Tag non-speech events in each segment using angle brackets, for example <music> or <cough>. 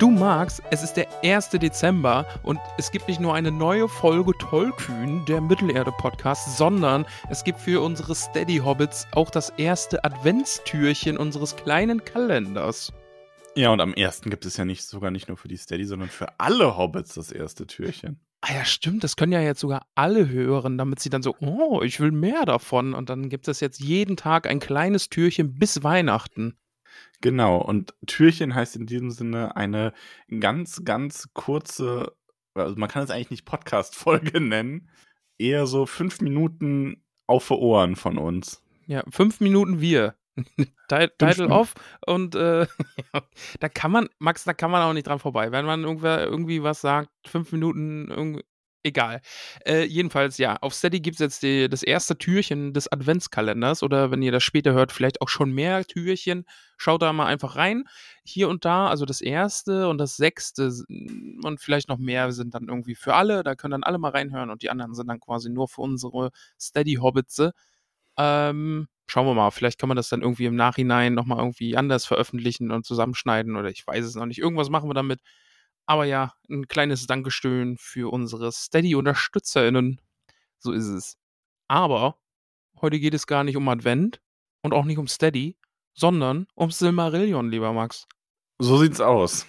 Du magst, es ist der 1. Dezember und es gibt nicht nur eine neue Folge Tollkühn, der Mittelerde-Podcast, sondern es gibt für unsere Steady-Hobbits auch das erste Adventstürchen unseres kleinen Kalenders. Ja, und am ersten gibt es ja nicht sogar nicht nur für die Steady, sondern für alle Hobbits das erste Türchen. Ah ja, stimmt, das können ja jetzt sogar alle hören, damit sie dann so, oh, ich will mehr davon. Und dann gibt es jetzt jeden Tag ein kleines Türchen bis Weihnachten. Genau, und Türchen heißt in diesem Sinne eine ganz, ganz kurze, also man kann es eigentlich nicht Podcast-Folge <laughs> nennen, eher so fünf Minuten auf die Ohren von uns. Ja, fünf Minuten wir. <laughs> Title off und äh, <laughs> da kann man, Max, da kann man auch nicht dran vorbei. Wenn man irgendwer irgendwie was sagt, fünf Minuten, irgendwie, egal. Äh, jedenfalls, ja, auf Steady gibt es jetzt die, das erste Türchen des Adventskalenders oder wenn ihr das später hört, vielleicht auch schon mehr Türchen. Schaut da mal einfach rein. Hier und da, also das erste und das sechste und vielleicht noch mehr sind dann irgendwie für alle. Da können dann alle mal reinhören und die anderen sind dann quasi nur für unsere Steady-Hobbitse. Ähm, schauen wir mal, vielleicht kann man das dann irgendwie im Nachhinein nochmal irgendwie anders veröffentlichen und zusammenschneiden oder ich weiß es noch nicht. Irgendwas machen wir damit. Aber ja, ein kleines Dankeschön für unsere Steady-UnterstützerInnen. So ist es. Aber heute geht es gar nicht um Advent und auch nicht um Steady, sondern um Silmarillion, lieber Max. So sieht's aus.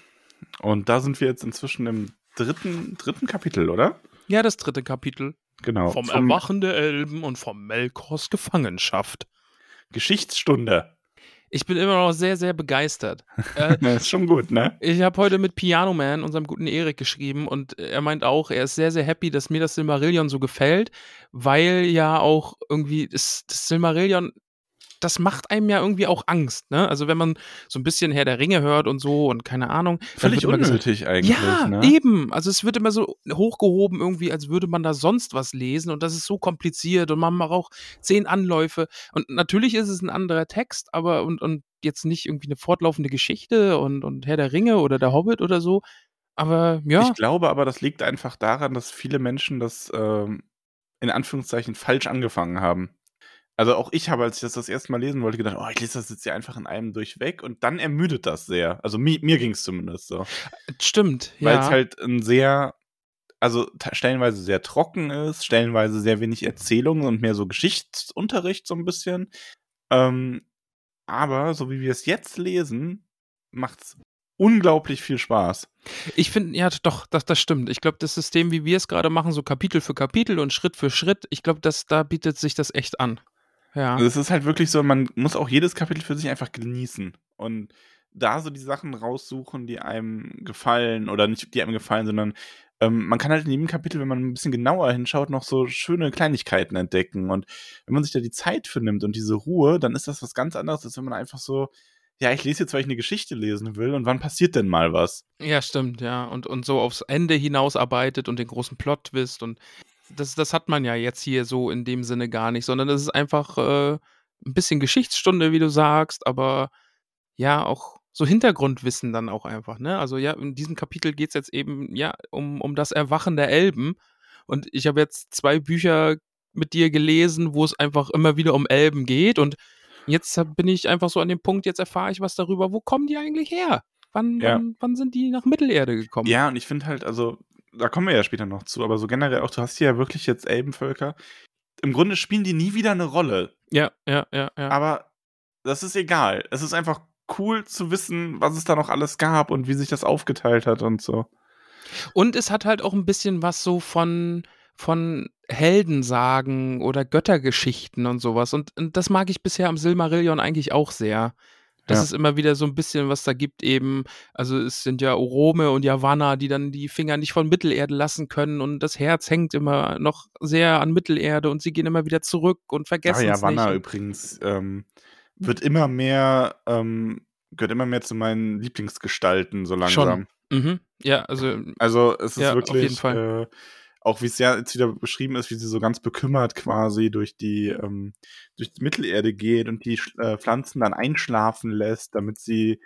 Und da sind wir jetzt inzwischen im dritten, dritten Kapitel, oder? Ja, das dritte Kapitel. Genau. Vom Erwachen der Elben und vom Melkors Gefangenschaft. Geschichtsstunde. Ich bin immer noch sehr, sehr begeistert. <laughs> äh, Na, ist schon gut, ne? Ich habe heute mit Piano Man, unserem guten Erik, geschrieben und er meint auch, er ist sehr, sehr happy, dass mir das Silmarillion so gefällt, weil ja auch irgendwie das, das Silmarillion, das macht einem ja irgendwie auch Angst, ne? Also wenn man so ein bisschen Herr der Ringe hört und so und keine Ahnung. Völlig immer gesagt, unnötig eigentlich. ja, ne? eben. Also es wird immer so hochgehoben irgendwie, als würde man da sonst was lesen und das ist so kompliziert und man braucht zehn Anläufe und natürlich ist es ein anderer Text, aber und, und jetzt nicht irgendwie eine fortlaufende Geschichte und, und Herr der Ringe oder der Hobbit oder so, aber ja, Ich glaube aber, das liegt einfach daran, dass viele Menschen das ähm, in Anführungszeichen falsch angefangen haben. Also auch ich habe, als ich das das erste Mal lesen wollte, gedacht, oh, ich lese das jetzt ja einfach in einem durchweg und dann ermüdet das sehr. Also mi mir ging es zumindest so. stimmt, Weil es ja. halt ein sehr, also stellenweise sehr trocken ist, stellenweise sehr wenig Erzählungen und mehr so Geschichtsunterricht so ein bisschen. Ähm, aber so wie wir es jetzt lesen, macht's unglaublich viel Spaß. Ich finde, ja, doch, das, das stimmt. Ich glaube, das System, wie wir es gerade machen, so Kapitel für Kapitel und Schritt für Schritt, ich glaube, das, da bietet sich das echt an. Ja. Also es ist halt wirklich so, man muss auch jedes Kapitel für sich einfach genießen und da so die Sachen raussuchen, die einem gefallen oder nicht die einem gefallen, sondern ähm, man kann halt in jedem Kapitel, wenn man ein bisschen genauer hinschaut, noch so schöne Kleinigkeiten entdecken und wenn man sich da die Zeit für nimmt und diese Ruhe, dann ist das was ganz anderes, als wenn man einfach so, ja, ich lese jetzt, weil ich eine Geschichte lesen will und wann passiert denn mal was? Ja, stimmt, ja. Und, und so aufs Ende hinausarbeitet und den großen Plot-Twist und das, das hat man ja jetzt hier so in dem Sinne gar nicht, sondern das ist einfach äh, ein bisschen Geschichtsstunde, wie du sagst, aber ja, auch so Hintergrundwissen dann auch einfach, ne? Also ja, in diesem Kapitel geht es jetzt eben ja um, um das Erwachen der Elben. Und ich habe jetzt zwei Bücher mit dir gelesen, wo es einfach immer wieder um Elben geht. Und jetzt bin ich einfach so an dem Punkt, jetzt erfahre ich was darüber, wo kommen die eigentlich her? Wann, Ja. wann, wann sind die nach Mittelerde gekommen? Ja, und ich finde halt, also, da kommen wir ja später noch zu, aber so generell auch, du hast hier ja wirklich jetzt Elbenvölker. Im Grunde spielen die nie wieder eine Rolle. ja, ja, ja. ja. Aber das ist egal. Es ist einfach cool zu wissen, was es da noch alles gab und wie sich das aufgeteilt hat und so. Und es hat halt auch ein bisschen was so von, von Heldensagen oder Göttergeschichten und sowas. Und, und das mag ich bisher am Silmarillion eigentlich auch sehr. Dass Ja. es immer wieder so ein bisschen was da gibt eben. Also, es sind ja Orome und Yavanna, die dann die Finger nicht von Mittelerde lassen können und das Herz hängt immer noch sehr an Mittelerde und sie gehen immer wieder zurück und vergessen es Yavanna nicht. übrigens ähm, wird immer mehr, ähm, gehört immer mehr zu meinen Lieblingsgestalten so Schon. langsam. Mhm. Ja, also Also es ist Ja, auf jeden wirklich, Fall. äh, auch wie es ja jetzt wieder beschrieben ist, wie sie so ganz bekümmert quasi durch die, ähm, durch die Mittelerde geht und die äh, Pflanzen dann einschlafen lässt, damit sie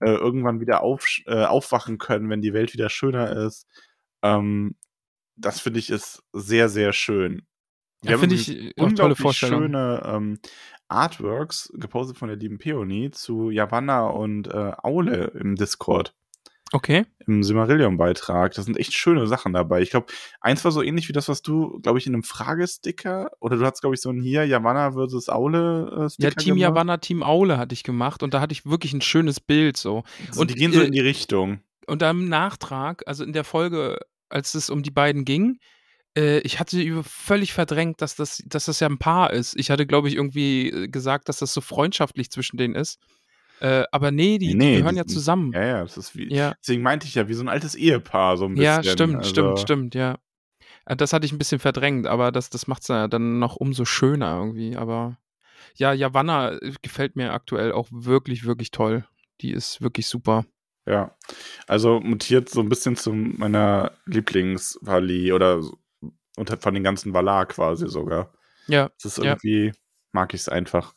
äh, irgendwann wieder auf, äh, aufwachen können, wenn die Welt wieder schöner ist. Ähm, das finde ich ist sehr, sehr schön. Wir Ja, finde ich, äh, auch tolle unglaublich Vorstellung. schöne ähm, Artworks, gepostet von der lieben Peony, zu Yavanna und äh, Aule im Discord Okay. im Silmarillion-Beitrag. Da sind echt schöne Sachen dabei. Ich glaube, eins war so ähnlich wie das, was du, glaube ich, in einem Fragesticker oder du hast, glaube ich, so ein hier Yavanna versus Aule äh, Ja, Team gemacht. Yavanna, Team Aule hatte ich gemacht und da hatte ich wirklich ein schönes Bild so. So, Und, die gehen so äh, in die Richtung. Und dann im Nachtrag, also in der Folge, als es um die beiden ging, äh, ich hatte völlig verdrängt, dass das, dass das ja ein Paar ist. Ich hatte, glaube ich, irgendwie gesagt, dass das so freundschaftlich zwischen denen ist. Äh, aber nee, die, die gehören ja sind- zusammen. Ja, ja, das ist wie. Ja, Deswegen meinte ich ja, wie so ein altes Ehepaar, so ein bisschen. ja, stimmt, also, stimmt, stimmt, ja. Äh, Das hatte ich ein bisschen verdrängt, aber das, das macht es ja dann noch umso schöner irgendwie. Aber ja, Yavanna äh, gefällt mir aktuell auch wirklich, wirklich toll. Die ist wirklich super. Ja. Also mutiert so ein bisschen zu meiner Lieblingsvali oder unter, von den ganzen Valar quasi sogar. Ja, Das ist Ja. irgendwie, mag ich es einfach.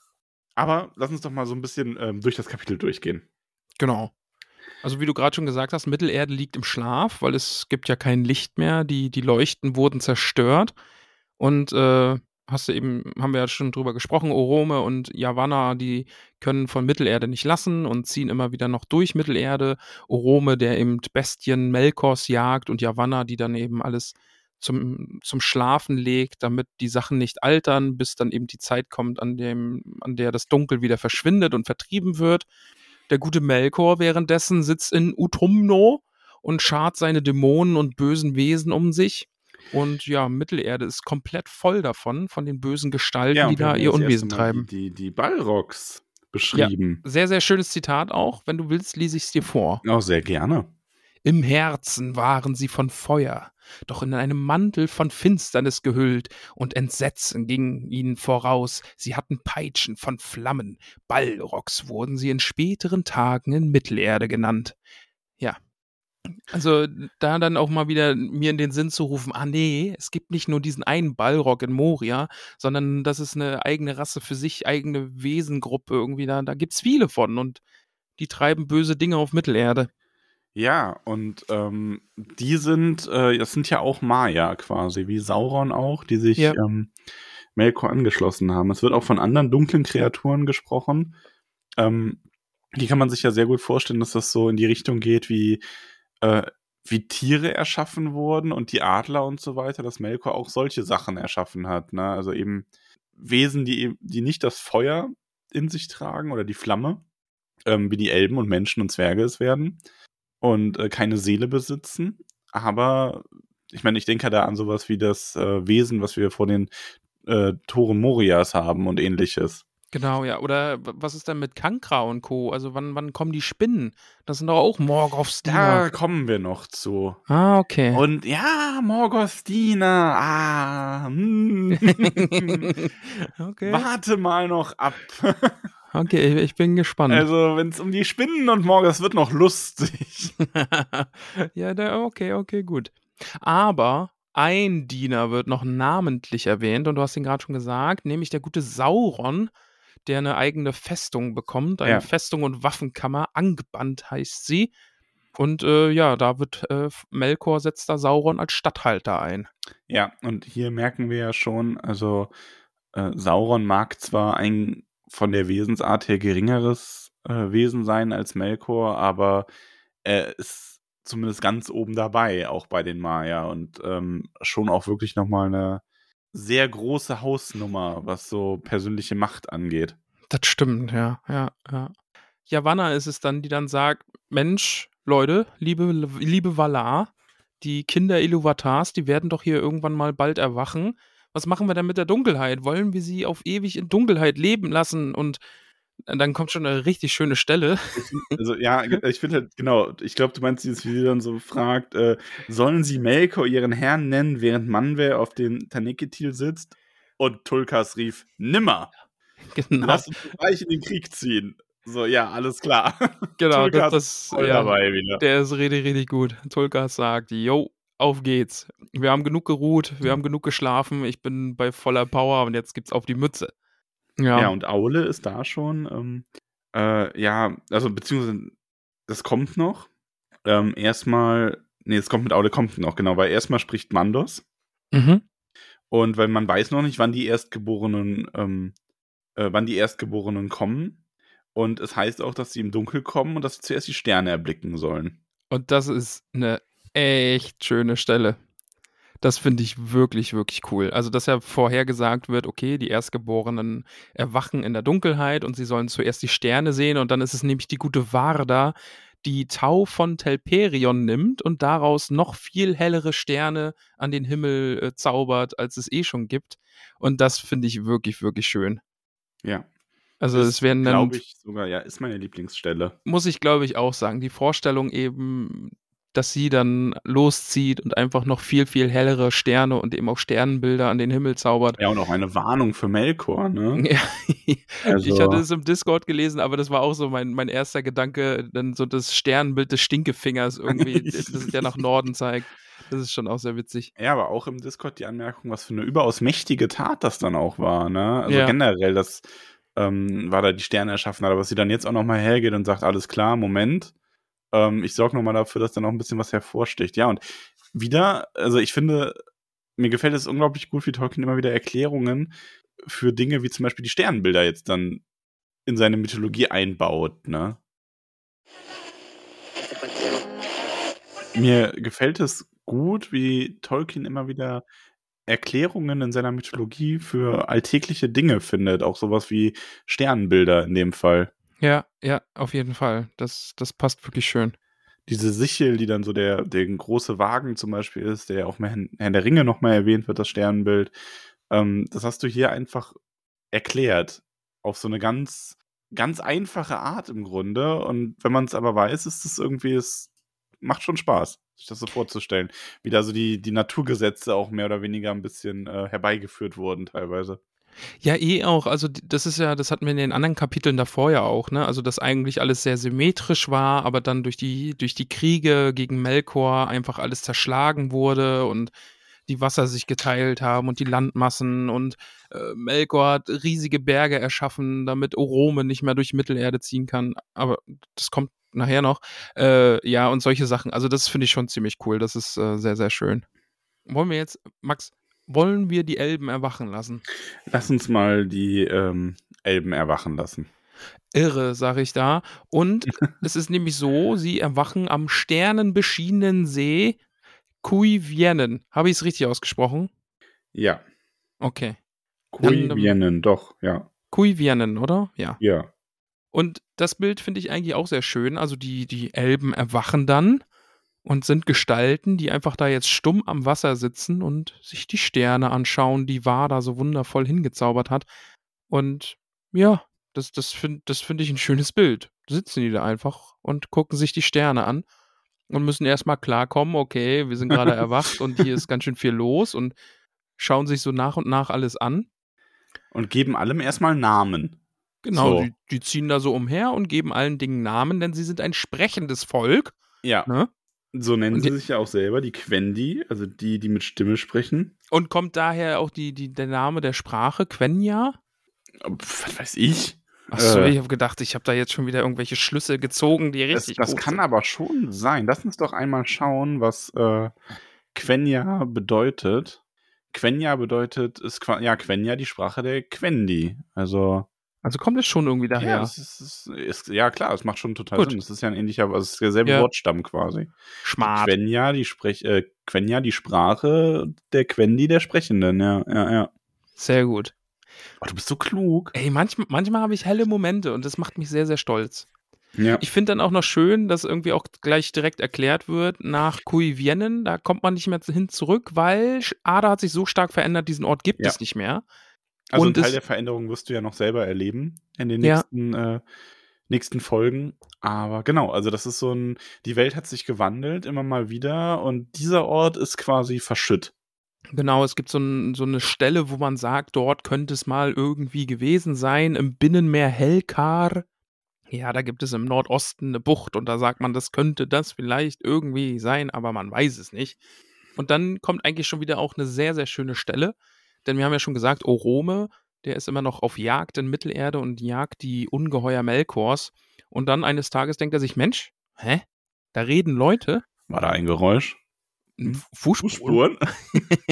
Aber lass uns doch mal so ein bisschen ähm, durch das Kapitel durchgehen. Genau. Also wie du gerade schon gesagt hast, Mittelerde liegt im Schlaf, weil es gibt ja kein Licht mehr. Die, die Leuchten wurden zerstört. Und äh, hast du eben, haben wir ja schon drüber gesprochen, Orome und Yavanna, die können von Mittelerde nicht lassen und ziehen immer wieder noch durch Mittelerde. Orome, der eben Bestien Melkors jagt und Yavanna, die dann eben alles zum, zum Schlafen legt, damit die Sachen nicht altern, bis dann eben die Zeit kommt, an, dem, an der das Dunkel wieder verschwindet und vertrieben wird. Der gute Melkor währenddessen sitzt in Utumno und schart seine Dämonen und bösen Wesen um sich. Und ja, Mittelerde ist komplett voll davon, von den bösen Gestalten, die und wir da ihr Unwesen treiben. Die, die, die Ballrocks beschrieben. Sehr, sehr schönes Zitat auch. Wenn du willst, lese ich es dir vor. Auch sehr gerne. Im Herzen waren sie von Feuer, doch in einem Mantel von Finsternis gehüllt, und Entsetzen ging ihnen voraus. Sie hatten Peitschen von Flammen, Ballrocks wurden sie in späteren Tagen in Mittelerde genannt. Ja. Also da dann auch mal wieder mir in den Sinn zu rufen, ah nee, es gibt nicht nur diesen einen Ballrock in Moria, sondern das ist eine eigene Rasse für sich, eigene Wesengruppe irgendwie, da, da gibt's viele von und die treiben böse Dinge auf Mittelerde. Ja, und ähm, die sind, äh, das sind ja auch Maya quasi, wie Sauron auch, die sich Ja. ähm, Melkor angeschlossen haben. Es wird auch von anderen dunklen Kreaturen gesprochen. Ähm, die kann man sich ja sehr gut vorstellen, dass das so in die Richtung geht, wie, äh, wie Tiere erschaffen wurden und die Adler und so weiter, dass Melkor auch solche Sachen erschaffen hat. Ne? Also eben Wesen, die, die nicht das Feuer in sich tragen oder die Flamme, ähm, wie die Elben und Menschen und Zwerge es werden und äh, keine Seele besitzen. Aber ich meine, ich denke da an sowas wie das äh, Wesen, was wir vor den äh, Toren Morias haben und ähnliches. Genau, ja. Oder was ist denn mit Kankra und Co.? Also wann, wann kommen die Spinnen? Das sind doch auch Morgoths Da kommen wir noch zu. Ah, okay. Und ja, Morgostina, ah, hm. <laughs> okay. warte mal noch ab. <laughs> Okay, ich bin gespannt. Also, wenn es um die Spinnen und Morgos wird noch lustig. <laughs> ja, da, okay, okay, gut. Aber ein Diener wird noch namentlich erwähnt und du hast ihn gerade schon gesagt, nämlich der gute Sauron, der eine eigene Festung bekommt, eine Ja. Festung und Waffenkammer, angebannt heißt sie. Und äh, ja, da wird äh, Melkor setzt da Sauron als Statthalter ein. Ja, und hier merken wir ja schon, also äh, Sauron mag zwar ein von der Wesensart her geringeres äh, Wesen sein als Melkor, aber er ist zumindest ganz oben dabei, auch bei den Maya und ähm, schon auch wirklich nochmal eine sehr große Hausnummer, was so persönliche Macht angeht. Das stimmt, ja, ja, ja. Yavanna ist es dann, die dann sagt, Mensch, Leute, liebe, liebe Valar, die Kinder Iluvatars, die werden doch hier irgendwann mal bald erwachen. Was machen wir denn mit der Dunkelheit? Wollen wir sie auf ewig in Dunkelheit leben lassen? Und dann kommt schon eine richtig schöne Stelle. Also ja, ich finde halt, genau, ich glaube, du meinst dieses, wie sie dann so fragt, äh, sollen sie Melkor ihren Herrn nennen, während Manwe auf dem Taneketil sitzt? Und Tulkas rief, nimmer. Genau. Lass uns gleich in den Krieg ziehen. So, ja, alles klar. Genau, <laughs> Tulkas das, das ja, dabei wieder. der ist richtig, richtig gut. Tulkas sagt, yo, auf geht's. Wir haben genug geruht, wir haben genug geschlafen, ich bin bei voller Power und jetzt gibt's auf die Mütze. Ja, Ja, und Aule ist da schon, ähm, äh, ja, also beziehungsweise das kommt noch. Ähm, erstmal, nee, es kommt mit Aule, kommt noch, genau, weil erstmal spricht Mandos. mhm. Und weil man weiß noch nicht, wann die Erstgeborenen, ähm, äh, wann die Erstgeborenen kommen. Und es heißt auch, dass sie im Dunkel kommen und dass sie zuerst die Sterne erblicken sollen. Und das ist eine echt schöne Stelle. Das finde ich wirklich, wirklich cool. Also, dass ja vorhergesagt wird, okay, die Erstgeborenen erwachen in der Dunkelheit und sie sollen zuerst die Sterne sehen und dann ist es nämlich die gute Varda, die Tau von Telperion nimmt und daraus noch viel hellere Sterne an den Himmel äh, zaubert, als es eh schon gibt. Und das finde ich wirklich, wirklich schön. Ja. Also, es werden dann Glaube ich sogar, ja, ist meine Lieblingsstelle. muss ich, glaube ich, auch sagen. Die Vorstellung eben, dass sie dann loszieht und einfach noch viel, viel hellere Sterne und eben auch Sternenbilder an den Himmel zaubert. Ja, und auch eine Warnung für Melkor, ne? <laughs> Ja, Also, ich hatte es im Discord gelesen, aber das war auch so mein, mein erster Gedanke, dann so das Sternenbild des Stinkefingers irgendwie, <laughs> das der nach Norden zeigt. Das ist schon auch sehr witzig. Ja, aber auch im Discord die Anmerkung, was für eine überaus mächtige Tat das dann auch war, ne? Also Ja. generell, das ähm, war da die Sterne erschaffen hat, aber dass sie dann jetzt auch nochmal hergeht und sagt, alles klar, Moment, ähm, ich sorge nochmal dafür, dass da noch ein bisschen was hervorsticht. Ja, und wieder, also ich finde, mir gefällt es unglaublich gut, wie Tolkien immer wieder Erklärungen für Dinge wie zum Beispiel die Sternbilder jetzt dann in seine Mythologie einbaut, ne? Mir gefällt es gut, wie Tolkien immer wieder Erklärungen in seiner Mythologie für alltägliche Dinge findet, auch sowas wie Sternbilder in dem Fall. Ja, ja, auf jeden Fall. Das, das passt wirklich schön. Diese Sichel, die dann so der, der große Wagen zum Beispiel ist, der auch mal in Herrn der Ringe nochmal erwähnt wird, das Sternbild, ähm, das hast du hier einfach erklärt. Auf so eine ganz, ganz einfache Art im Grunde. Und wenn man es aber weiß, ist es irgendwie, es macht schon Spaß, sich das so vorzustellen. Wie da so die, die Naturgesetze auch mehr oder weniger ein bisschen äh, herbeigeführt wurden teilweise. Ja, eh auch. Also das ist ja, das hatten wir in den anderen Kapiteln davor ja auch, ne? Also dass eigentlich alles sehr symmetrisch war, aber dann durch die, durch die Kriege gegen Melkor einfach alles zerschlagen wurde und die Wasser sich geteilt haben und die Landmassen und äh, Melkor hat riesige Berge erschaffen, damit Orome nicht mehr durch Mittelerde ziehen kann. Aber das kommt nachher noch. Äh, ja, und solche Sachen. Also das finde ich schon ziemlich cool. Das ist äh, sehr, sehr schön. Wollen wir jetzt, Max, wollen wir die Elben erwachen lassen? Lass uns mal die ähm, Elben erwachen lassen. Irre, sage ich da. Und <laughs> es ist nämlich so, sie erwachen am sternenbeschienenen See Kuivienen. Habe ich es richtig ausgesprochen? Ja. Okay. Kuivienen, doch, ja. Kuivienen, oder? Ja. Ja. Und das Bild finde ich eigentlich auch sehr schön. Also die, die Elben erwachen dann und sind Gestalten, die einfach da jetzt stumm am Wasser sitzen und sich die Sterne anschauen, die Wada so wundervoll hingezaubert hat. Und ja, das, das finde das find ich ein schönes Bild. Sitzen die da einfach und gucken sich die Sterne an und müssen erstmal klarkommen, okay, wir sind gerade <laughs> erwacht und hier ist ganz schön viel los und schauen sich so nach und nach alles an. Und geben allem erstmal Namen. Genau, So. die, die ziehen da so umher und geben allen Dingen Namen, denn sie sind ein sprechendes Volk. Ja. Ne? So nennen Und sie die- sich ja auch selber, die Quendi, also die, die mit Stimme sprechen. Und kommt daher auch die, die, der Name der Sprache, Quenya? Pff, was weiß ich. Achso, Äh. ich habe gedacht, ich habe da jetzt schon wieder irgendwelche Schlüsse gezogen, die Das, richtig das gut kann sind. aber schon sein. Lass uns doch einmal schauen, was äh, Quenya bedeutet. Quenya bedeutet, ist ja Quenya die Sprache der Quendi. Also Also kommt es schon irgendwie ja, daher. das ist, ist, ist, ja klar, es macht schon total Gut. Sinn. Das ist ja ein ähnlicher, also es ist derselbe Ja. Wortstamm quasi. Schmart. Quenya, die Sprech, äh, Quenya, die Sprache der Quendi der Sprechenden. Ja, ja, ja. Sehr gut. Oh, du bist so klug. Ey, manchmal, manchmal habe ich helle Momente und das macht mich sehr, sehr stolz. Ja. Ich finde dann auch noch schön, dass irgendwie auch gleich direkt erklärt wird, nach Kuivienen, da kommt man nicht mehr hin zurück, weil Ada hat sich so stark verändert, diesen Ort gibt Ja. es nicht mehr. Also Und ein Teil der Veränderung wirst du ja noch selber erleben in den Ja. nächsten, äh, nächsten Folgen. Aber genau, also das ist so ein, die Welt hat sich gewandelt immer mal wieder und dieser Ort ist quasi verschütt. Genau, es gibt so, ein, so eine Stelle, wo man sagt, dort könnte es mal irgendwie gewesen sein, im Binnenmeer Helkar. Ja, da gibt es im Nordosten eine Bucht und da sagt man, das könnte das vielleicht irgendwie sein, aber man weiß es nicht. Und dann kommt eigentlich schon wieder auch eine sehr, sehr schöne Stelle, denn wir haben ja schon gesagt, Orome, der ist immer noch auf Jagd in Mittelerde und jagt die Ungeheuer Melkors. Und dann eines Tages denkt er sich, Mensch, hä? Da reden Leute. War da ein Geräusch? Ein Fußspuren. <laughs>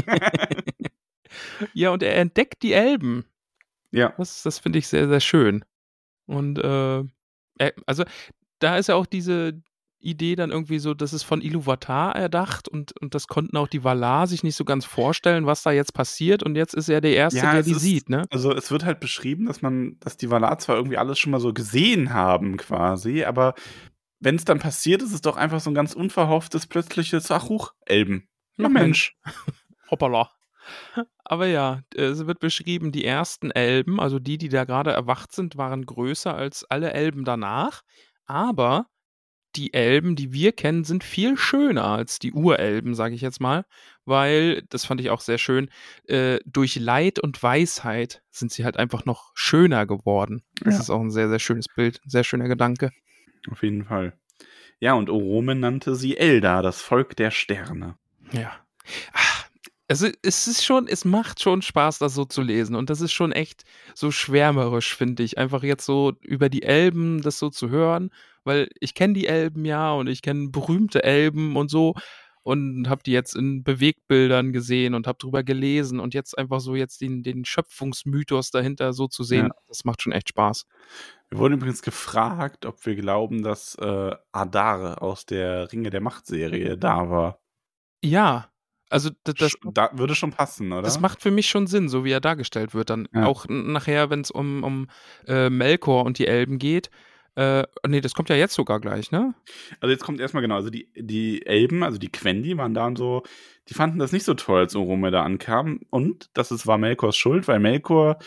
<laughs> Ja, und er entdeckt die Elben. ja. Das, das finde ich sehr, sehr schön. Und äh, also da ist ja auch diese Idee dann irgendwie so, das ist von Iluvatar erdacht und, und das konnten auch die Valar sich nicht so ganz vorstellen, was da jetzt passiert. Und jetzt ist er der Erste, Ja, der die ist- sieht, ne? Also es wird halt beschrieben, dass man, dass die Valar zwar irgendwie alles schon mal so gesehen haben quasi, aber wenn es dann passiert, ist es doch einfach so ein ganz unverhofftes, plötzliches, ach huch, Elben. Ach, Mensch. <laughs> Hoppala. Aber ja, es wird beschrieben, die ersten Elben, also die, die da gerade erwacht sind, waren größer als alle Elben danach. Aber die Elben, die wir kennen, sind viel schöner als die Urelben, sage ich jetzt mal. Weil, das fand ich auch sehr schön, äh, durch Leid und Weisheit sind sie halt einfach noch schöner geworden. Das Ja. ist auch ein sehr, sehr schönes Bild, ein sehr schöner Gedanke. Auf jeden Fall. Ja, und Orome nannte sie Eldar, das Volk der Sterne. Ja. Ach, also es ist schon, es macht schon Spaß, das so zu lesen. Und das ist schon echt so schwärmerisch, finde ich. Einfach jetzt so über die Elben das so zu hören, weil ich kenne die Elben ja und ich kenne berühmte Elben und so und habe die jetzt in Bewegtbildern gesehen und habe drüber gelesen und jetzt einfach so jetzt den, den Schöpfungsmythos dahinter so zu sehen, Ja. das macht schon echt Spaß. Wir wurden übrigens gefragt, ob wir glauben, dass äh, Adar aus der Ringe der Macht-Serie da war. Ja, also das, Sch- da würde schon passen, oder? Das macht für mich schon Sinn, so wie er dargestellt wird. Dann Ja. auch nachher, wenn es um, um äh, Melkor und die Elben geht. Äh, nee, das kommt ja jetzt sogar gleich, ne? Also jetzt kommt erstmal genau, also die, die Elben, also die Quendi waren da und so, die fanden das nicht so toll, als Orome da ankam. Und das ist, war Melkors Schuld, weil Melkor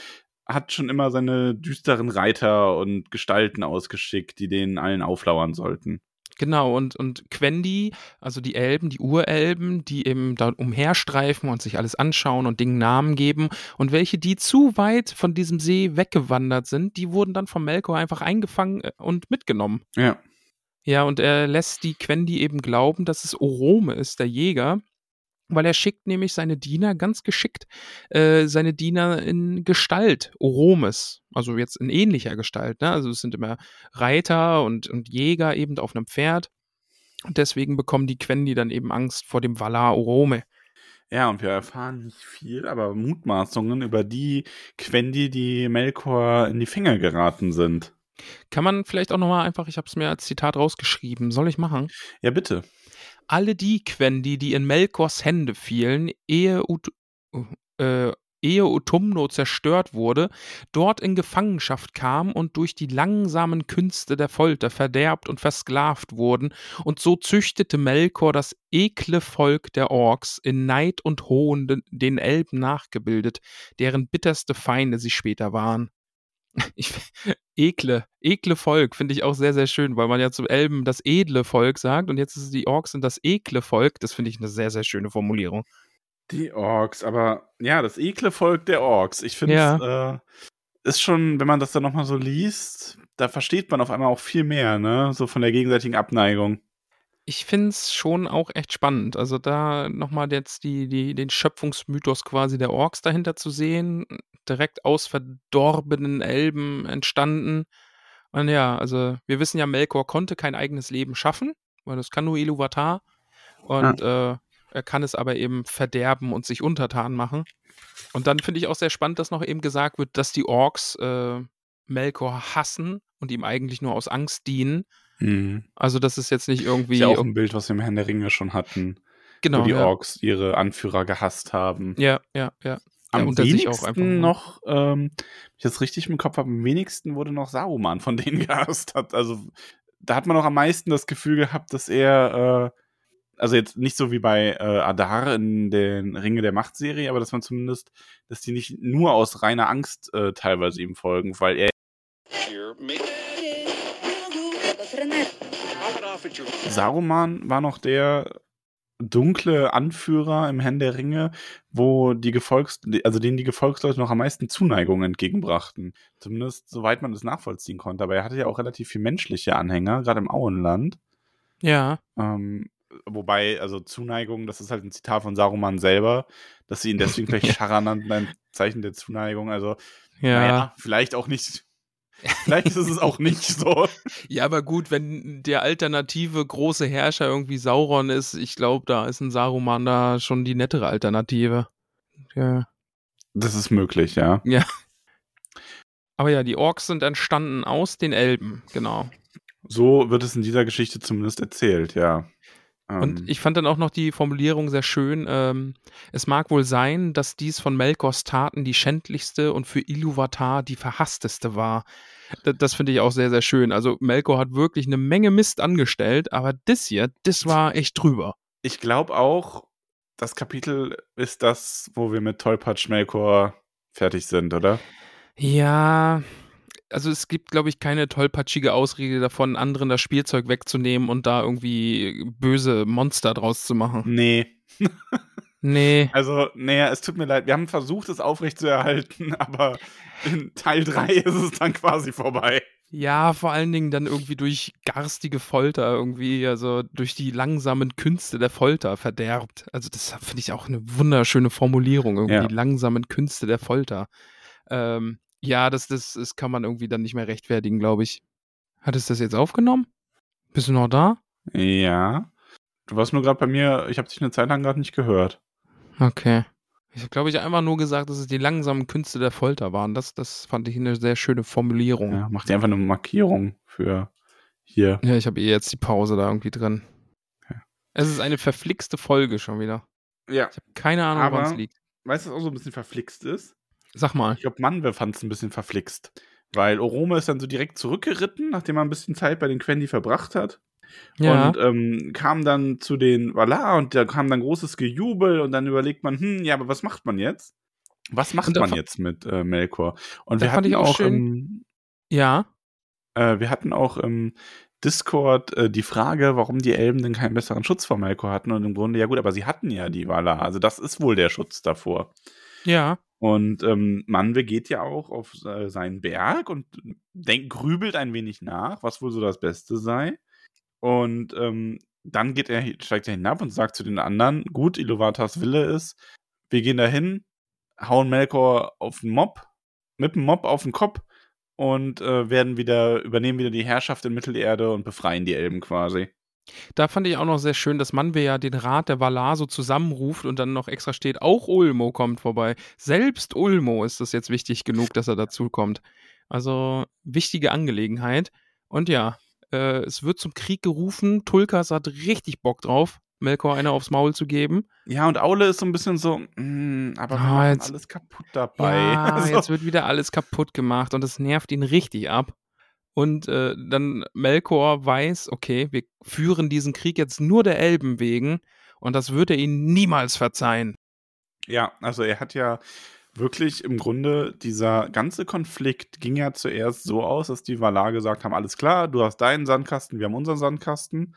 hat schon immer seine düsteren Reiter und Gestalten ausgeschickt, die denen allen auflauern sollten. Genau, und, und Quendi, also die Elben, die Urelben, die eben da umherstreifen und sich alles anschauen und Dingen Namen geben. Und welche, die zu weit von diesem See weggewandert sind, die wurden dann vom Melkor einfach eingefangen äh, und mitgenommen. Ja. Ja, und er lässt die Quendi eben glauben, dass es Orome ist, der Jäger, weil er schickt nämlich seine Diener ganz geschickt, äh, seine Diener in Gestalt Oromes, also jetzt in ähnlicher Gestalt. Ne? Also es sind immer Reiter und, und Jäger eben auf einem Pferd. Und deswegen bekommen die Quendi dann eben Angst vor dem Valar Orome. Ja, und wir erfahren nicht viel, aber Mutmaßungen über die Quendi, die Melkor in die Finger geraten sind. Kann man vielleicht auch nochmal einfach, ich habe es mir als Zitat rausgeschrieben, soll ich machen? Ja, bitte. Alle die Quendi, die in Melkors Hände fielen, ehe, Ut äh, ehe Utumno zerstört wurde, dort in Gefangenschaft kamen und durch die langsamen Künste der Folter verderbt und versklavt wurden, und so züchtete Melkor das ekle Volk der Orks in Neid und Hohn den- den Elben nachgebildet, deren bitterste Feinde sie später waren. <laughs> Ich, ekle, ekle Volk finde ich auch sehr, sehr schön, weil man ja zum Elben das edle Volk sagt und jetzt ist die Orks sind das ekle Volk. Das finde ich eine sehr, sehr schöne Formulierung. Die Orks, aber ja, das ekle Volk der Orks. Ich finde Ja. es äh, ist schon, wenn man das dann nochmal so liest, da versteht man auf einmal auch viel mehr, ne? So von der gegenseitigen Abneigung. Ich finde es schon auch echt spannend. Also da nochmal jetzt die, die, den Schöpfungsmythos quasi der Orks dahinter zu sehen, direkt aus verdorbenen Elben entstanden. Und ja, also wir wissen ja, Melkor konnte kein eigenes Leben schaffen, weil das kann nur Iluvatar. Und äh, er kann es aber eben verderben und sich untertan machen. Und dann finde ich auch sehr spannend, dass noch eben gesagt wird, dass die Orks äh, Melkor hassen und ihm eigentlich nur aus Angst dienen. Mhm. Also das ist jetzt nicht irgendwie Ist ja auch ein Bild, was wir im Herrn der Ringe schon hatten, genau wo die ja. Orks ihre Anführer gehasst haben. Ja, ja, ja. Am ja, unter sich wenigsten auch einfach nur. noch, ähm, wenn ich das richtig im Kopf habe, am wenigsten wurde noch Saruman von <laughs> denen gehasst hat. Also da hat man noch am meisten das Gefühl gehabt, dass er, äh, also jetzt nicht so wie bei äh, Adar in den Ringe der Macht-Serie, aber dass man zumindest, dass die nicht nur aus reiner Angst äh, teilweise ihm folgen, weil er Saruman war noch der dunkle Anführer im Herrn der Ringe, wo die Gefolgs, also denen die Gefolgsleute noch am meisten Zuneigung entgegenbrachten. Zumindest soweit man das nachvollziehen konnte. Aber er hatte ja auch relativ viel menschliche Anhänger, gerade im Auenland. Ja. Ähm, wobei, also Zuneigung, das ist halt ein Zitat von Saruman selber, dass sie ihn deswegen <laughs> vielleicht Scharrer nannten, ein Zeichen der Zuneigung. Also, Ja. naja, vielleicht auch nicht. <laughs> Vielleicht ist es auch nicht so. Ja, aber gut, wenn der alternative große Herrscher irgendwie Sauron ist, ich glaube, da ist ein Saruman da schon die nettere Alternative. Ja. Das ist möglich, ja. Aber ja, die Orks sind entstanden aus den Elben, genau. So wird es in dieser Geschichte zumindest erzählt, ja. Und Ähm, ich fand dann auch noch die Formulierung sehr schön. Ähm, es mag wohl sein, dass dies von Melkors Taten die schändlichste und für Iluvatar die verhassteste war. D das finde ich auch sehr, sehr schön. Also Melkor hat wirklich eine Menge Mist angestellt, aber das hier, das war echt drüber. ich glaube auch, das Kapitel ist das, wo wir mit Tollpatsch Melkor fertig sind, oder? Ja, also es gibt, glaube ich, keine tollpatschige Ausrede davon, anderen das Spielzeug wegzunehmen und da irgendwie böse Monster draus zu machen. Nee. Nee. <laughs> Also, naja, es tut mir leid. Wir haben versucht, es aufrechtzuerhalten, <laughs> aber in Teil 3 ist es dann quasi vorbei. Ja, vor allen Dingen dann irgendwie durch garstige Folter irgendwie, also durch die langsamen Künste der Folter verderbt. Also das finde ich auch eine wunderschöne Formulierung, irgendwie Ja. die langsamen Künste der Folter. Ähm, ja, das, das, das kann man irgendwie dann nicht mehr rechtfertigen, glaube ich. Hattest du das jetzt aufgenommen? Bist du noch da? Ja. Du warst nur gerade bei mir, ich habe dich eine Zeit lang gerade nicht gehört. Okay. Ich habe, glaube ich, einfach nur gesagt, dass es die langsamen Künste der Folter waren. Das, das fand ich eine sehr schöne Formulierung. Ja, mach dir einfach eine Markierung für hier. Ja, ich habe eh jetzt die Pause da irgendwie drin. Okay. Es ist eine verflixte Folge schon wieder. Ja. Ich habe keine Ahnung, woran es liegt. Weißt du, was auch so ein bisschen verflixt ist? Sag mal. Ich glaube, Manwe fand es ein bisschen verflixt. Weil Orome ist dann so direkt zurückgeritten, nachdem er ein bisschen Zeit bei den Quendi verbracht hat. Ja. Und ähm, kam dann zu den Valar und da kam dann großes Gejubel und dann überlegt man, hm, ja, aber was macht man jetzt? Was macht man jetzt mit äh, Melkor? Und wir hatten auch schön- im, ja. äh, wir hatten auch im Discord äh, die Frage, warum die Elben denn keinen besseren Schutz vor Melkor hatten. Und im Grunde, ja gut, aber sie hatten ja die Valar. Also das ist wohl der Schutz davor. Ja. Und ähm, Manwe geht ja auch auf äh, seinen Berg und denk, grübelt ein wenig nach, was wohl so das Beste sei. Und ähm, dann geht er, steigt er hinab und sagt zu den anderen: Gut, Iluvatars Wille ist, wir gehen dahin, hauen Melkor auf den Mob, mit dem Mob auf den Kopf und äh, werden wieder, übernehmen wieder die Herrschaft in Mittelerde und befreien die Elben quasi. Da fand ich auch noch sehr schön, dass Manwe ja den Rat der Valar so zusammenruft und dann noch extra steht, auch Ulmo kommt vorbei. Selbst Ulmo ist es jetzt wichtig genug, dass er dazu kommt. Also wichtige Angelegenheit. Und ja, äh, es wird zum Krieg gerufen. Tulkas hat richtig Bock drauf, Melkor eine aufs Maul zu geben. Ja, und Aule ist so ein bisschen so, "Mm, aber wir Ah, jetzt- alles kaputt dabei. Ja, <laughs> Also- jetzt wird wieder alles kaputt gemacht und es nervt ihn richtig ab. Und äh, dann Melkor weiß, okay, wir führen diesen Krieg jetzt nur der Elben wegen und das wird er ihnen niemals verzeihen. Ja, also er hat ja wirklich im Grunde, dieser ganze Konflikt ging ja zuerst so aus, dass die Valar gesagt haben, alles klar, du hast deinen Sandkasten, wir haben unseren Sandkasten.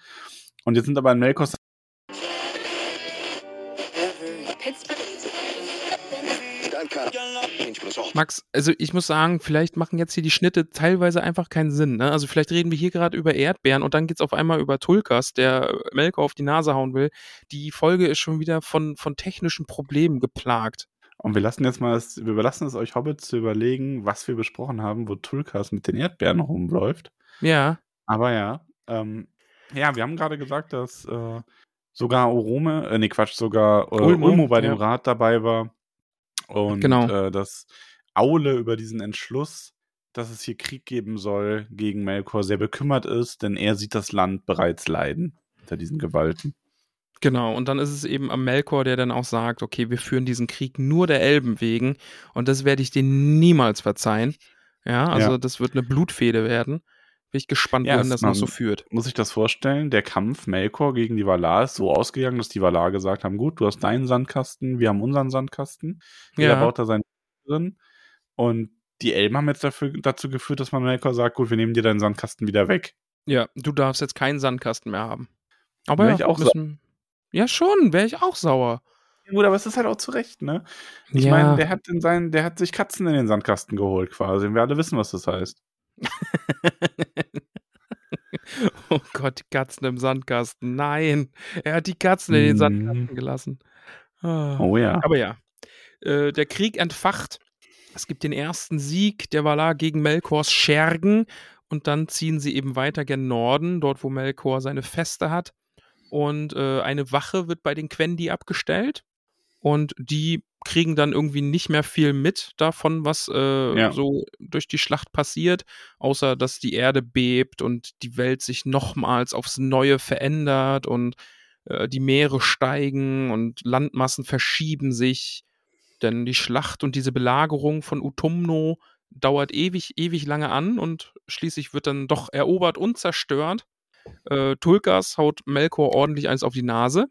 Und jetzt sind aber in Melkos Max, also ich muss sagen, vielleicht machen jetzt hier die Schnitte teilweise einfach keinen Sinn. Ne? Also vielleicht reden wir hier gerade über Erdbeeren und dann geht's auf einmal über Tulkas, der Melkor auf die Nase hauen will. Die Folge ist schon wieder von, von technischen Problemen geplagt. Und wir lassen jetzt mal, das, wir überlassen es euch Hobbits zu überlegen, was wir besprochen haben, wo Tulkas mit den Erdbeeren rumläuft. Ja, Aber ja, ähm, ja, wir haben gerade gesagt, dass äh, sogar Orome, äh, nee, Quatsch, sogar äh, Ulmo, Ulmo, bei ja. dem Rat dabei war. Und Genau. äh, dass Aule über diesen Entschluss, dass es hier Krieg geben soll, gegen Melkor sehr bekümmert ist, denn er sieht das Land bereits leiden unter diesen Gewalten. Genau, und dann ist es eben am Melkor, der dann auch sagt, okay, wir führen diesen Krieg nur der Elben wegen und das werde ich dir niemals verzeihen. Ja, also Ja. das wird eine Blutfehde werden. Bin ich gespannt, Ja, wohin das noch so führt. Muss ich das vorstellen? Der Kampf Melkor gegen die Valar ist so ausgegangen, dass die Valar gesagt haben: Gut, du hast deinen Sandkasten, wir haben unseren Sandkasten. Jeder Ja. baut da seinen drin. Und die Elben haben jetzt dafür, dazu geführt, dass man Melkor sagt: Gut, wir nehmen dir deinen Sandkasten wieder weg. Ja, du darfst jetzt keinen Sandkasten mehr haben. Aber ja, ich auch müssen, ja schon, wäre ich auch sauer. Gut, aber es ist halt auch zu Recht, ne? Ich ja. meine, der hat in seinen, der hat sich Katzen in den Sandkasten geholt, quasi. Und wir alle wissen, was das heißt. <laughs> oh Gott, die Katzen im Sandkasten. Nein, er hat die Katzen in den Mhm. Sandkasten gelassen. Ah. Oh ja. Aber ja, äh, der Krieg entfacht. Es gibt den ersten Sieg der Valar gegen Melkors Schergen und dann ziehen sie eben weiter gen Norden, dort wo Melkor seine Feste hat. Und äh, eine Wache wird bei den Quendi abgestellt und die kriegen dann irgendwie nicht mehr viel mit davon, was äh, Ja. so durch die Schlacht passiert, außer dass die Erde bebt und die Welt sich nochmals aufs Neue verändert und äh, die Meere steigen und Landmassen verschieben sich. Denn die Schlacht und diese Belagerung von Utumno dauert ewig, ewig lange an und schließlich wird dann doch erobert und zerstört. Äh, Tulkas haut Melkor ordentlich eins auf die Nase.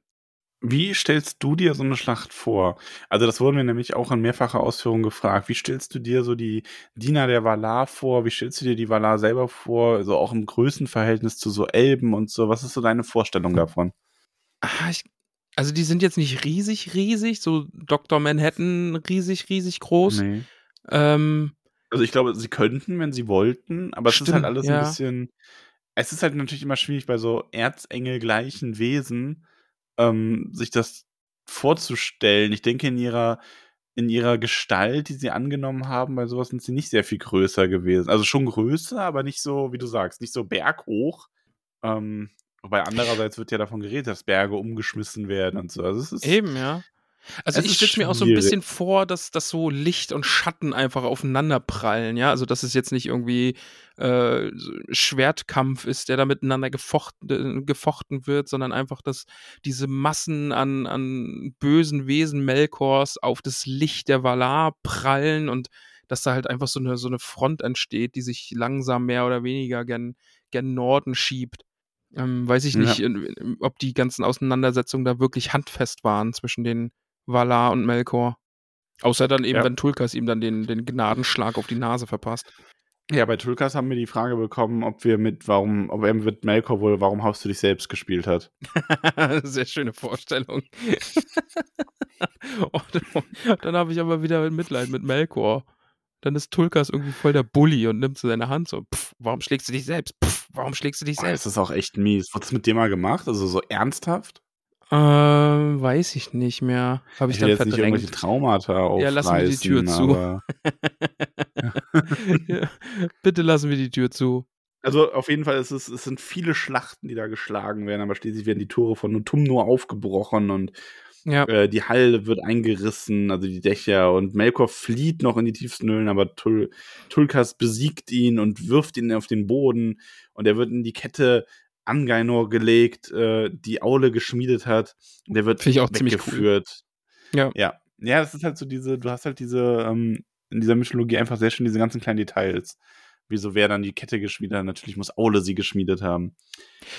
Wie stellst du dir so eine Schlacht vor? Also, das wurden wir nämlich auch in mehrfacher Ausführung gefragt. Wie stellst du dir so die Diener der Valar vor? Wie stellst du dir die Valar selber vor? Also auch im Größenverhältnis zu so Elben und so. Was ist so deine Vorstellung davon? Ah, ich, also die sind jetzt nicht riesig, riesig, so Dr. Manhattan riesig, riesig groß. Nee. Ähm, Also ich glaube, sie könnten, wenn sie wollten, aber es ist halt Stimmt, alles ja. ein bisschen. Es ist halt natürlich immer schwierig bei so erzengelgleichen Wesen, ähm, sich das vorzustellen. Ich denke, in ihrer, in ihrer Gestalt, die sie angenommen haben, bei sowas sind sie nicht sehr viel größer gewesen. Also schon größer, aber nicht so, wie du sagst, nicht so berghoch. Ähm, wobei andererseits wird ja davon geredet, dass Berge umgeschmissen werden und so. Also es ist eben, ja. Also Es ich stelle mir auch so ein bisschen vor, dass, dass so Licht und Schatten einfach aufeinander prallen, ja. Also dass es jetzt nicht irgendwie äh, Schwertkampf ist, der da miteinander gefochten, gefochten wird, sondern einfach, dass diese Massen an, an bösen Wesen Melkors auf das Licht der Valar prallen und dass da halt einfach so eine, so eine Front entsteht, die sich langsam mehr oder weniger gen, gen Norden schiebt. Ähm, weiß ich Ja. nicht, in- ob die ganzen Auseinandersetzungen da wirklich handfest waren zwischen den Valar und Melkor. Außer dann eben, Ja. wenn Tulkas ihm dann den, den Gnadenschlag auf die Nase verpasst. Ja, bei Tulkas haben wir die Frage bekommen, ob wir mit, warum, ob er mit Melkor wohl, warum hast du dich selbst gespielt hat. <laughs> Sehr schöne Vorstellung. <laughs> und dann habe ich aber wieder Mitleid mit Melkor. Dann ist Tulkas irgendwie voll der Bully und nimmt so seine Hand so, pff, warum schlägst du dich selbst? Pff, warum schlägst du dich Boah, das selbst? ist auch echt mies. Wurde das mit dir mal gemacht? Also so ernsthaft? Ähm, weiß ich nicht mehr. Habe ich, Ich dann jetzt nicht irgendwelche verdrängt. Traumata aufreißen. Ja, lassen wir die Tür zu. ja, <laughs> <laughs> bitte lassen wir die Tür zu. Also auf jeden Fall ist es, es sind viele Schlachten, die da geschlagen werden, aber schließlich werden die Tore von Nutumno aufgebrochen und Ja, äh, die Halle wird eingerissen, also die Dächer und Melkor flieht noch in die tiefsten Höhlen, aber Tul Tulkas besiegt ihn und wirft ihn auf den Boden und er wird in die Kette Angainor gelegt, äh, die Aule geschmiedet hat. Der wird Finde ich auch ziemlich cool. weggeführt. Ja. Ja. Ja, das ist halt so diese, du hast halt diese, ähm, in dieser Mythologie einfach sehr schön diese ganzen kleinen Details. Wieso wer dann die Kette geschmiedet hat? Natürlich muss Aule sie geschmiedet haben.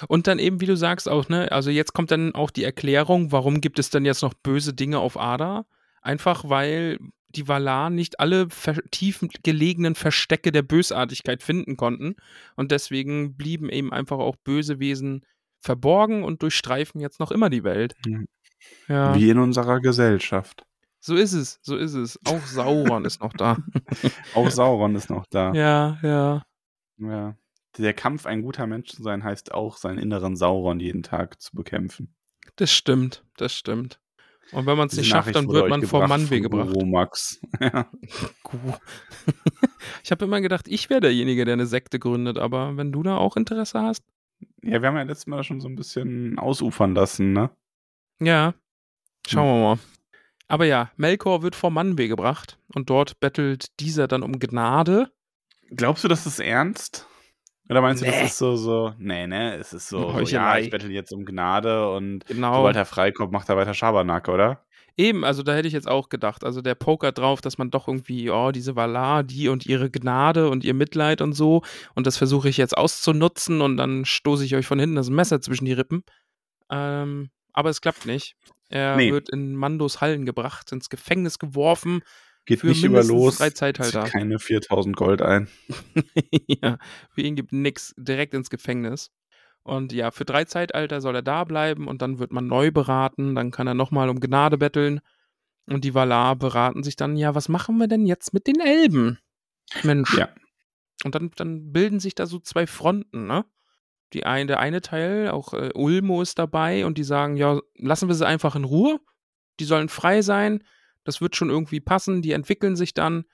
Und dann eben, wie du sagst, auch, ne, also jetzt kommt dann auch die Erklärung, warum gibt es dann jetzt noch böse Dinge auf Ada? Einfach weil die Valar nicht alle tief gelegenen Verstecke der Bösartigkeit finden konnten. Und deswegen blieben eben einfach auch böse Wesen verborgen und durchstreifen jetzt noch immer die Welt. Mhm. Ja, Wie in unserer Gesellschaft. so ist es, so ist es. Auch Sauron ist noch da. <laughs> Auch Sauron ist noch da. Ja, ja. Ja. Der Kampf, ein guter Mensch zu sein, heißt auch, seinen inneren Sauron jeden Tag zu bekämpfen. Das stimmt, das stimmt. Und wenn man es nicht schafft, dann wird man vor gebracht Manweh von gebracht. Guru Max. <laughs> Ja. <laughs> Ich habe immer gedacht, ich wäre derjenige, der eine Sekte gründet, aber wenn du da auch Interesse hast, ja, wir haben ja letztes Mal schon so ein bisschen ausufern lassen, ne? ja, schauen wir mal. Aber ja, Melkor wird vor Manweh gebracht und dort bettelt dieser dann um Gnade. Glaubst du, das ist ernst? Oder meinst du, Nee. das ist so, so, nee, ne, es ist so, so ja, ich bettel jetzt um Gnade und Genau. sobald er freikommt, macht er weiter Schabernack, oder? Eben, also da hätte ich jetzt auch gedacht. Also der Poker drauf, dass man doch irgendwie, oh, diese Valar, die und ihre Gnade und ihr Mitleid und so. Und das versuche ich jetzt auszunutzen und dann stoße ich euch von hinten das Messer zwischen die Rippen. Ähm, aber es klappt nicht. Er nee. wird in Mandos Hallen gebracht, ins Gefängnis geworfen. Geht für nicht über los. Drei Zeitalter. keine 4000 Gold ein. <laughs> ja, für ihn gibt nichts direkt ins Gefängnis. Und ja, für drei Zeitalter soll er da bleiben und dann wird man neu beraten. Dann kann er nochmal um Gnade betteln. Und die Valar beraten sich dann, ja, was machen wir denn jetzt mit den Elben? Mensch. Ja. Und dann, dann bilden sich da so zwei Fronten, ne? Die ein, der eine Teil, auch äh, Ulmo ist dabei und die sagen, ja, lassen wir sie einfach in Ruhe. Die sollen frei sein. Das wird schon irgendwie passen. Die entwickeln sich dann.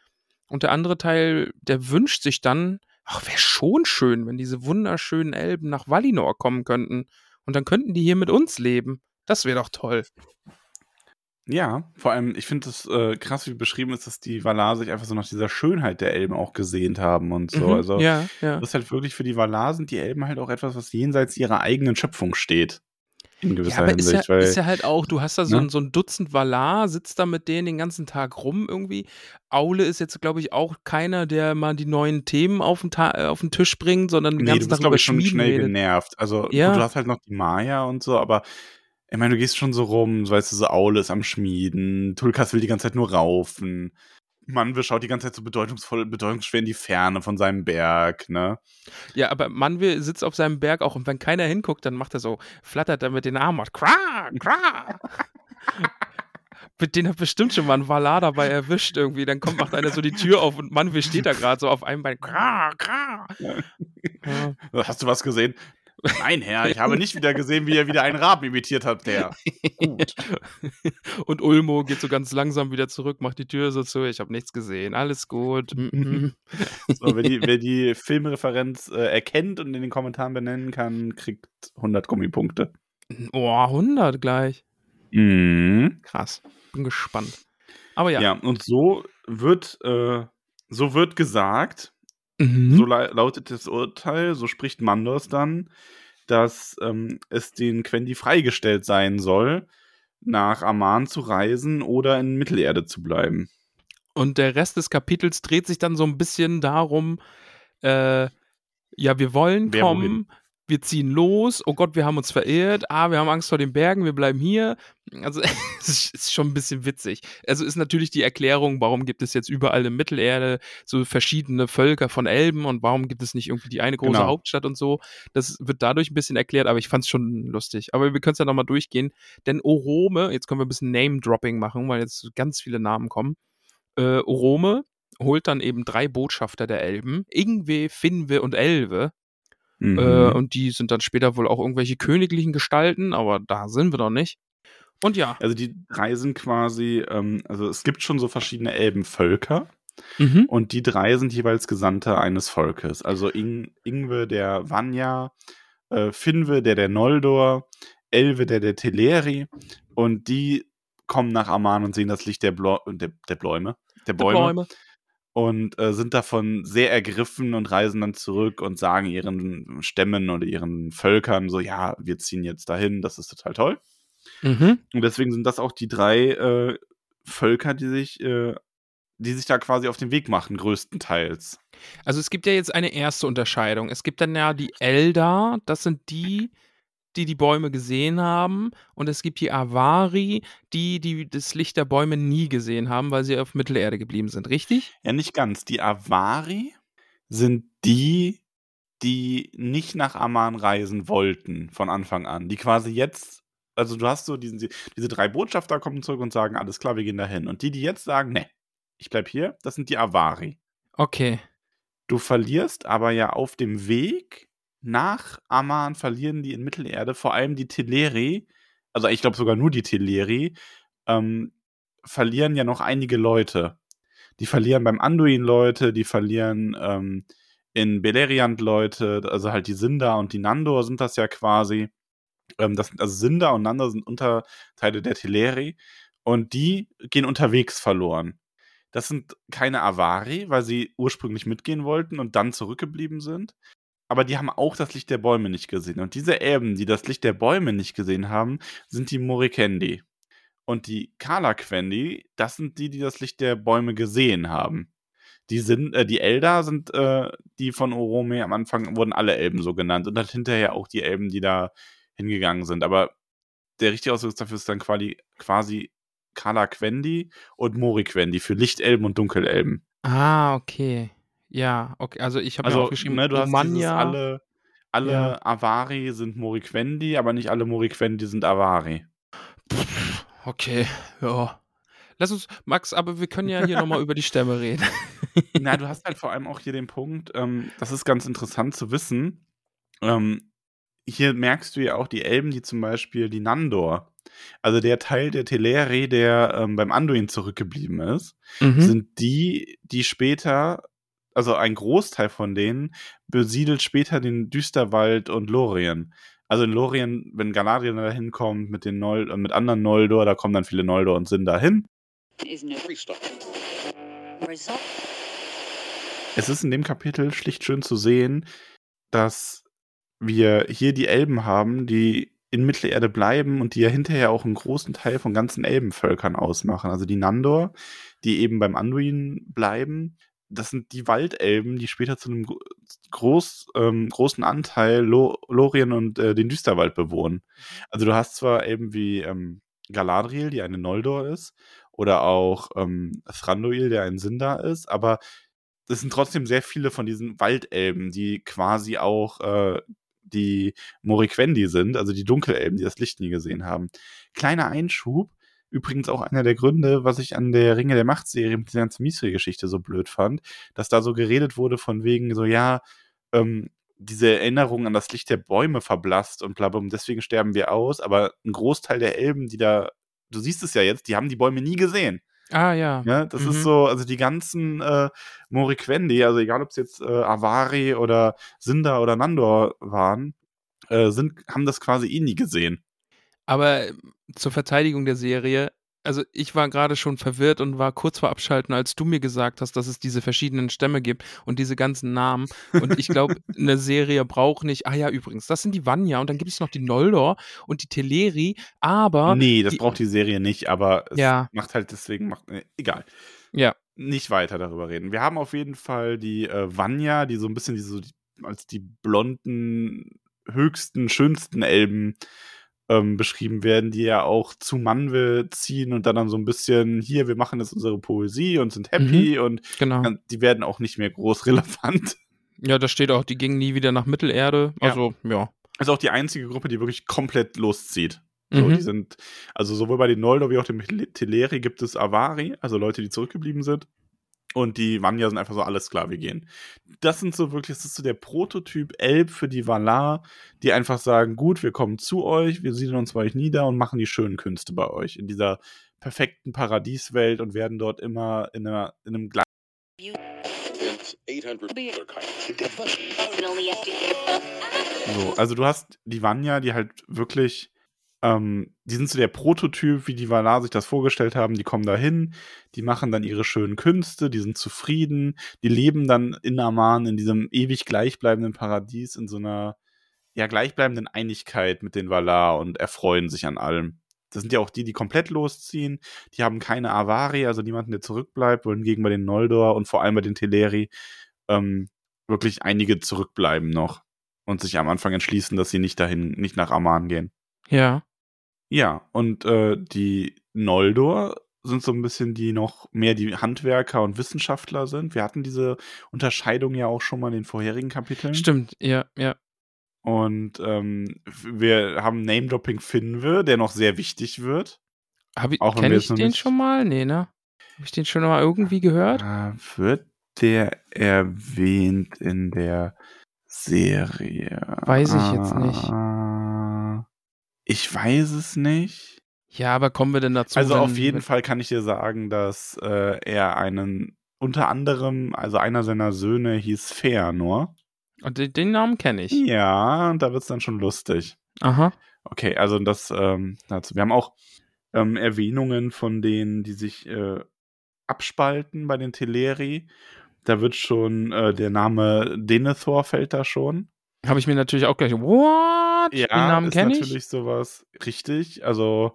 Und der andere Teil, der wünscht sich dann, ach, wäre schon schön, wenn diese wunderschönen Elben nach Valinor kommen könnten. Und dann könnten die hier mit uns leben. Das wäre doch toll. Ja, vor allem, ich finde es äh, krass, wie beschrieben ist, dass die Valar sich einfach so nach dieser Schönheit der Elben auch gesehnt haben und so. Mhm, also, ja, ja. das ist halt wirklich für die Valar sind die Elben halt auch etwas, was jenseits ihrer eigenen Schöpfung steht. In gewisser ja, aber Hinsicht. Ist ja, ist ja halt auch, du hast da so, ne? ein, so ein Dutzend Valar, sitzt da mit denen den ganzen Tag rum irgendwie. Aule ist jetzt, glaube ich, auch keiner, der mal die neuen Themen auf den, Ta auf den Tisch bringt, sondern den nee, ganzen du bist, über ich, schon schnell redet. genervt. Also ja. du hast halt noch die Maya und so, aber ich meine, du gehst schon so rum, weißt du, so Aule ist am Schmieden, Tulkas will die ganze Zeit nur raufen. Manwe schaut die ganze Zeit so bedeutungsvoll, bedeutungsschwer in die Ferne von seinem Berg, ne? Ja, aber Manwe sitzt auf seinem Berg auch und wenn keiner hinguckt, dann macht er so, flattert er mit den Armen, macht kra, kra. <laughs> mit denen hat bestimmt schon mal ein Valar dabei erwischt irgendwie. Dann kommt, macht einer so die Tür auf und Manwe steht da gerade so auf einem Bein. Kra, kra. Ja. <laughs> Hast du was gesehen? Nein, Herr, ich habe nicht wieder gesehen, wie er wieder einen Raben imitiert hat, der. Gut. Und Ulmo geht so ganz langsam wieder zurück, macht die Tür so zu. Ich habe nichts gesehen. Alles gut. <laughs> so, wer, die, wer die Filmreferenz äh, erkennt und in den Kommentaren benennen kann, kriegt 100 Gummipunkte. Oh, 100 gleich. Mhm. Krass. Bin gespannt. Aber ja. Ja, und so wird, äh, so wird gesagt, Mhm. So la lautet das Urteil, so spricht Mandos dann, dass ähm, es den Quendi freigestellt sein soll, nach Amman zu reisen oder in Mittelerde zu bleiben. Und der Rest des Kapitels dreht sich dann so ein bisschen darum, äh, ja, wir wollen Wer kommen, wohin? Wir ziehen los, oh Gott, wir haben uns verirrt, ah, wir haben Angst vor den Bergen, wir bleiben hier. Also <laughs> es ist schon ein bisschen witzig. Also ist natürlich die Erklärung, warum gibt es jetzt überall in Mittelerde so verschiedene Völker von Elben und warum gibt es nicht irgendwie die eine große genau. Hauptstadt und so. Das wird dadurch ein bisschen erklärt, aber ich fand es schon lustig. Aber wir können es ja nochmal durchgehen, denn Orome, jetzt können wir ein bisschen Name-Dropping machen, weil jetzt ganz viele Namen kommen. Äh, Orome holt dann eben drei Botschafter der Elben, Ingwe, Finwe und Elve, äh, mhm. Äh, und die sind dann später wohl auch irgendwelche königlichen Gestalten, aber da sind wir doch nicht. Und ja. Also die drei sind quasi, ähm, also es gibt schon so verschiedene Elbenvölker. Mhm. Und die drei sind jeweils Gesandte eines Volkes. Also In Ingwe der Vanya, äh, Finwe der der Noldor, Elve der der Teleri. Und die kommen nach Aman und sehen das Licht der, Blo der, der Bläume. Der Bäume. Der Bäume und äh, sind davon sehr ergriffen und reisen dann zurück und sagen ihren Stämmen oder ihren Völkern so, ja, wir ziehen jetzt dahin, das ist total toll. Mhm. Und deswegen sind das auch die drei äh, Völker, die sich, äh, die sich da quasi auf den Weg machen, größtenteils. Also es gibt ja jetzt eine erste Unterscheidung. Es gibt dann ja die Eldar, das sind die, die die Bäume gesehen haben und es gibt die Avari, die, die das Licht der Bäume nie gesehen haben, weil sie auf Mittelerde geblieben sind, richtig? Ja, nicht ganz. Die Avari sind die, die nicht nach Amman reisen wollten von Anfang an, die quasi jetzt also du hast so diesen, diese drei Botschafter kommen zurück und sagen, alles klar, wir gehen dahin. Und die, die jetzt sagen, ne, ich bleib hier, das sind die Avari. Okay. Du verlierst aber ja auf dem Weg nach Amman verlieren die in Mittelerde vor allem die Teleri, also ich glaube sogar nur die Teleri, ähm, verlieren ja noch einige Leute. Die verlieren beim Anduin Leute, die verlieren ähm, in Beleriand Leute, also halt die Sinda und die Nandor sind das ja quasi. Ähm, das, also Sinda und Nandor sind Unterteile der Teleri und die gehen unterwegs verloren. Das sind keine Avari, weil sie ursprünglich mitgehen wollten und dann zurückgeblieben sind aber die haben auch das Licht der Bäume nicht gesehen. Und diese Elben, die das Licht der Bäume nicht gesehen haben, sind die Morikendi. Und die Kala-Quendi, das sind die, die das Licht der Bäume gesehen haben. Die sind, äh, die Elder sind äh, die von Orome am Anfang wurden alle Elben so genannt und dann hinterher auch die Elben, die da hingegangen sind. Aber der richtige Ausdruck dafür ist dann quasi, quasi Kala Quendi und Mori Quendi für Lichtelben und Dunkelelben. Ah, okay. Ja, okay. Also ich habe Also, mir aufgeschrieben, ne, du hast Romagna. alle, alle Ja. Avari sind Mori Quendi, aber nicht alle Mori Quendi sind Avari. Pff, okay, ja. Lass uns, Max, aber wir können ja hier nochmal <laughs> über die Stämme reden. Na, du hast halt vor allem auch hier den Punkt, ähm, das ist ganz interessant zu wissen. Ähm, hier merkst du ja auch die Elben, die zum Beispiel die Nandor, also der Teil der Teleri, der ähm, beim Anduin zurückgeblieben ist, Mhm. sind die, die später, also ein Großteil von denen, besiedelt später den Düsterwald und Lorien. Also in Lorien, wenn Galadriel da hinkommt mit den Nol äh, mit anderen Noldor, da kommen dann viele Noldor und sind dahin. Es ist in dem Kapitel schlicht schön zu sehen, dass wir hier die Elben haben, die in Mittelerde bleiben und die ja hinterher auch einen großen Teil von ganzen Elbenvölkern ausmachen. Also die Nandor, die eben beim Anduin bleiben, das sind die Waldelben, die später zu einem gro- groß, ähm, großen Anteil Lo Lorien und äh, den Düsterwald bewohnen. Also du hast zwar Elben wie ähm, Galadriel, die eine Noldor ist, oder auch ähm, Thranduil, der ein Sindar ist, aber es sind trotzdem sehr viele von diesen Waldelben, die quasi auch äh, die Moriquendi sind, also die Dunkelelben, die das Licht nie gesehen haben. Kleiner Einschub, übrigens auch einer der Gründe, was ich an der Ringe der Macht-Serie mit dieser ganzen Misri-Geschichte so blöd fand, dass da so geredet wurde von wegen so, ja, ähm, diese Erinnerung an das Licht der Bäume verblasst und bla bla, und deswegen sterben wir aus, aber ein Großteil der Elben, die da, du siehst es ja jetzt, die haben die Bäume nie gesehen. Ah, ja. Ja, das Mhm. ist so, also die ganzen äh, Moriquendi, also egal ob es jetzt äh, Avari oder Sindar oder Nandor waren, äh, sind, haben das quasi eh nie gesehen. Aber ähm, zur Verteidigung der Serie, also ich war gerade schon verwirrt und war kurz vor Abschalten, als du mir gesagt hast, dass es diese verschiedenen Stämme gibt und diese ganzen Namen. Und ich glaube, <laughs> eine Serie braucht nicht, ah ja, übrigens, das sind die Vanya und dann gibt es noch die Noldor und die Teleri, aber nee, das die- braucht die Serie nicht, aber es Ja. macht halt deswegen, macht, äh, egal. ja, Nicht weiter darüber reden. Wir haben auf jeden Fall die äh, Vanya, die so ein bisschen die, so die, als die blonden, höchsten, schönsten Elben ähm, beschrieben werden, die ja auch zu Manwe ziehen und dann, dann so ein bisschen, hier, wir machen jetzt unsere Poesie und sind happy und genau. Die werden auch nicht mehr groß <laughs> relevant. Ja, da steht auch, die gingen nie wieder nach Mittelerde. Ja. Also, ja. Das ist auch die einzige Gruppe, die wirklich komplett loszieht. So, Mhm. die sind, also sowohl bei den Noldor wie auch dem Teleri gibt es Avari, also Leute, die zurückgeblieben sind. Und die Vanya sind einfach so, alles klar, wir gehen. Das sind so wirklich, das ist so der Prototyp Elb für die Valar, die einfach sagen, gut, wir kommen zu euch, wir siedeln uns bei euch nieder und machen die schönen Künste bei euch in dieser perfekten Paradieswelt und werden dort immer in, einer, in einem gleichen It's 800 So, also du hast die Vanya, die halt wirklich, ähm, die sind so der Prototyp, wie die Valar sich das vorgestellt haben. Die kommen da hin, die machen dann ihre schönen Künste, die sind zufrieden, die leben dann in Aman, in diesem ewig gleichbleibenden Paradies, in so einer ja gleichbleibenden Einigkeit mit den Valar und erfreuen sich an allem. Das sind ja auch die, die komplett losziehen. Die haben keine Avari, also niemanden, der zurückbleibt, wohingegen bei den Noldor und vor allem bei den Teleri ähm, wirklich einige zurückbleiben noch und sich am Anfang entschließen, dass sie nicht dahin, nicht nach Aman gehen. Ja. Ja, und äh, die Noldor sind so ein bisschen die noch mehr die Handwerker und Wissenschaftler sind. Wir hatten diese Unterscheidung ja auch schon mal in den vorherigen Kapiteln. Stimmt, ja, ja. Und ähm, wir haben Name-Dropping Finwe, der noch sehr wichtig wird. Hab ich, Auch kenn ich den schon mal? Nee, ne? Habe ich den schon mal irgendwie gehört? Äh, wird der erwähnt in der Serie? Weiß ich jetzt nicht. Ich weiß es nicht. Ja, aber kommen wir denn dazu? Also auf jeden Fall kann ich dir sagen, dass äh, er einen unter anderem, also einer seiner Söhne hieß Feanor. Und den, den Namen kenne ich. Ja, und da wird's dann schon lustig. Aha. Okay, also das ähm, dazu. Wir haben auch ähm, Erwähnungen von denen, die sich äh, abspalten bei den Teleri. Da wird schon äh, der Name Denethor fällt da schon. Habe ich mir natürlich auch gleich. What? Ja, den Namen ist kenne ich. natürlich sowas richtig. Also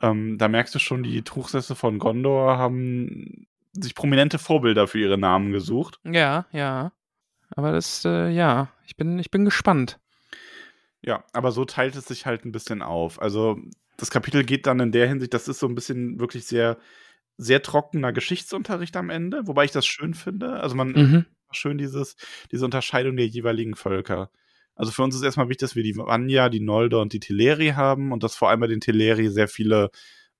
Ähm, da merkst du schon, die Truchsesse von Gondor haben sich prominente Vorbilder für ihre Namen gesucht. Ja, ja. Aber das, äh, ja, ich bin, ich bin gespannt. Ja, aber so teilt es sich halt ein bisschen auf. Also das Kapitel geht dann in der Hinsicht, das ist so ein bisschen wirklich sehr, sehr trockener Geschichtsunterricht am Ende, wobei ich das schön finde. Also man Mhm. schön dieses, diese Unterscheidung der jeweiligen Völker. Also für uns ist erstmal wichtig, dass wir die Vanya, die Noldor und die Teleri haben und dass vor allem bei den Teleri sehr viele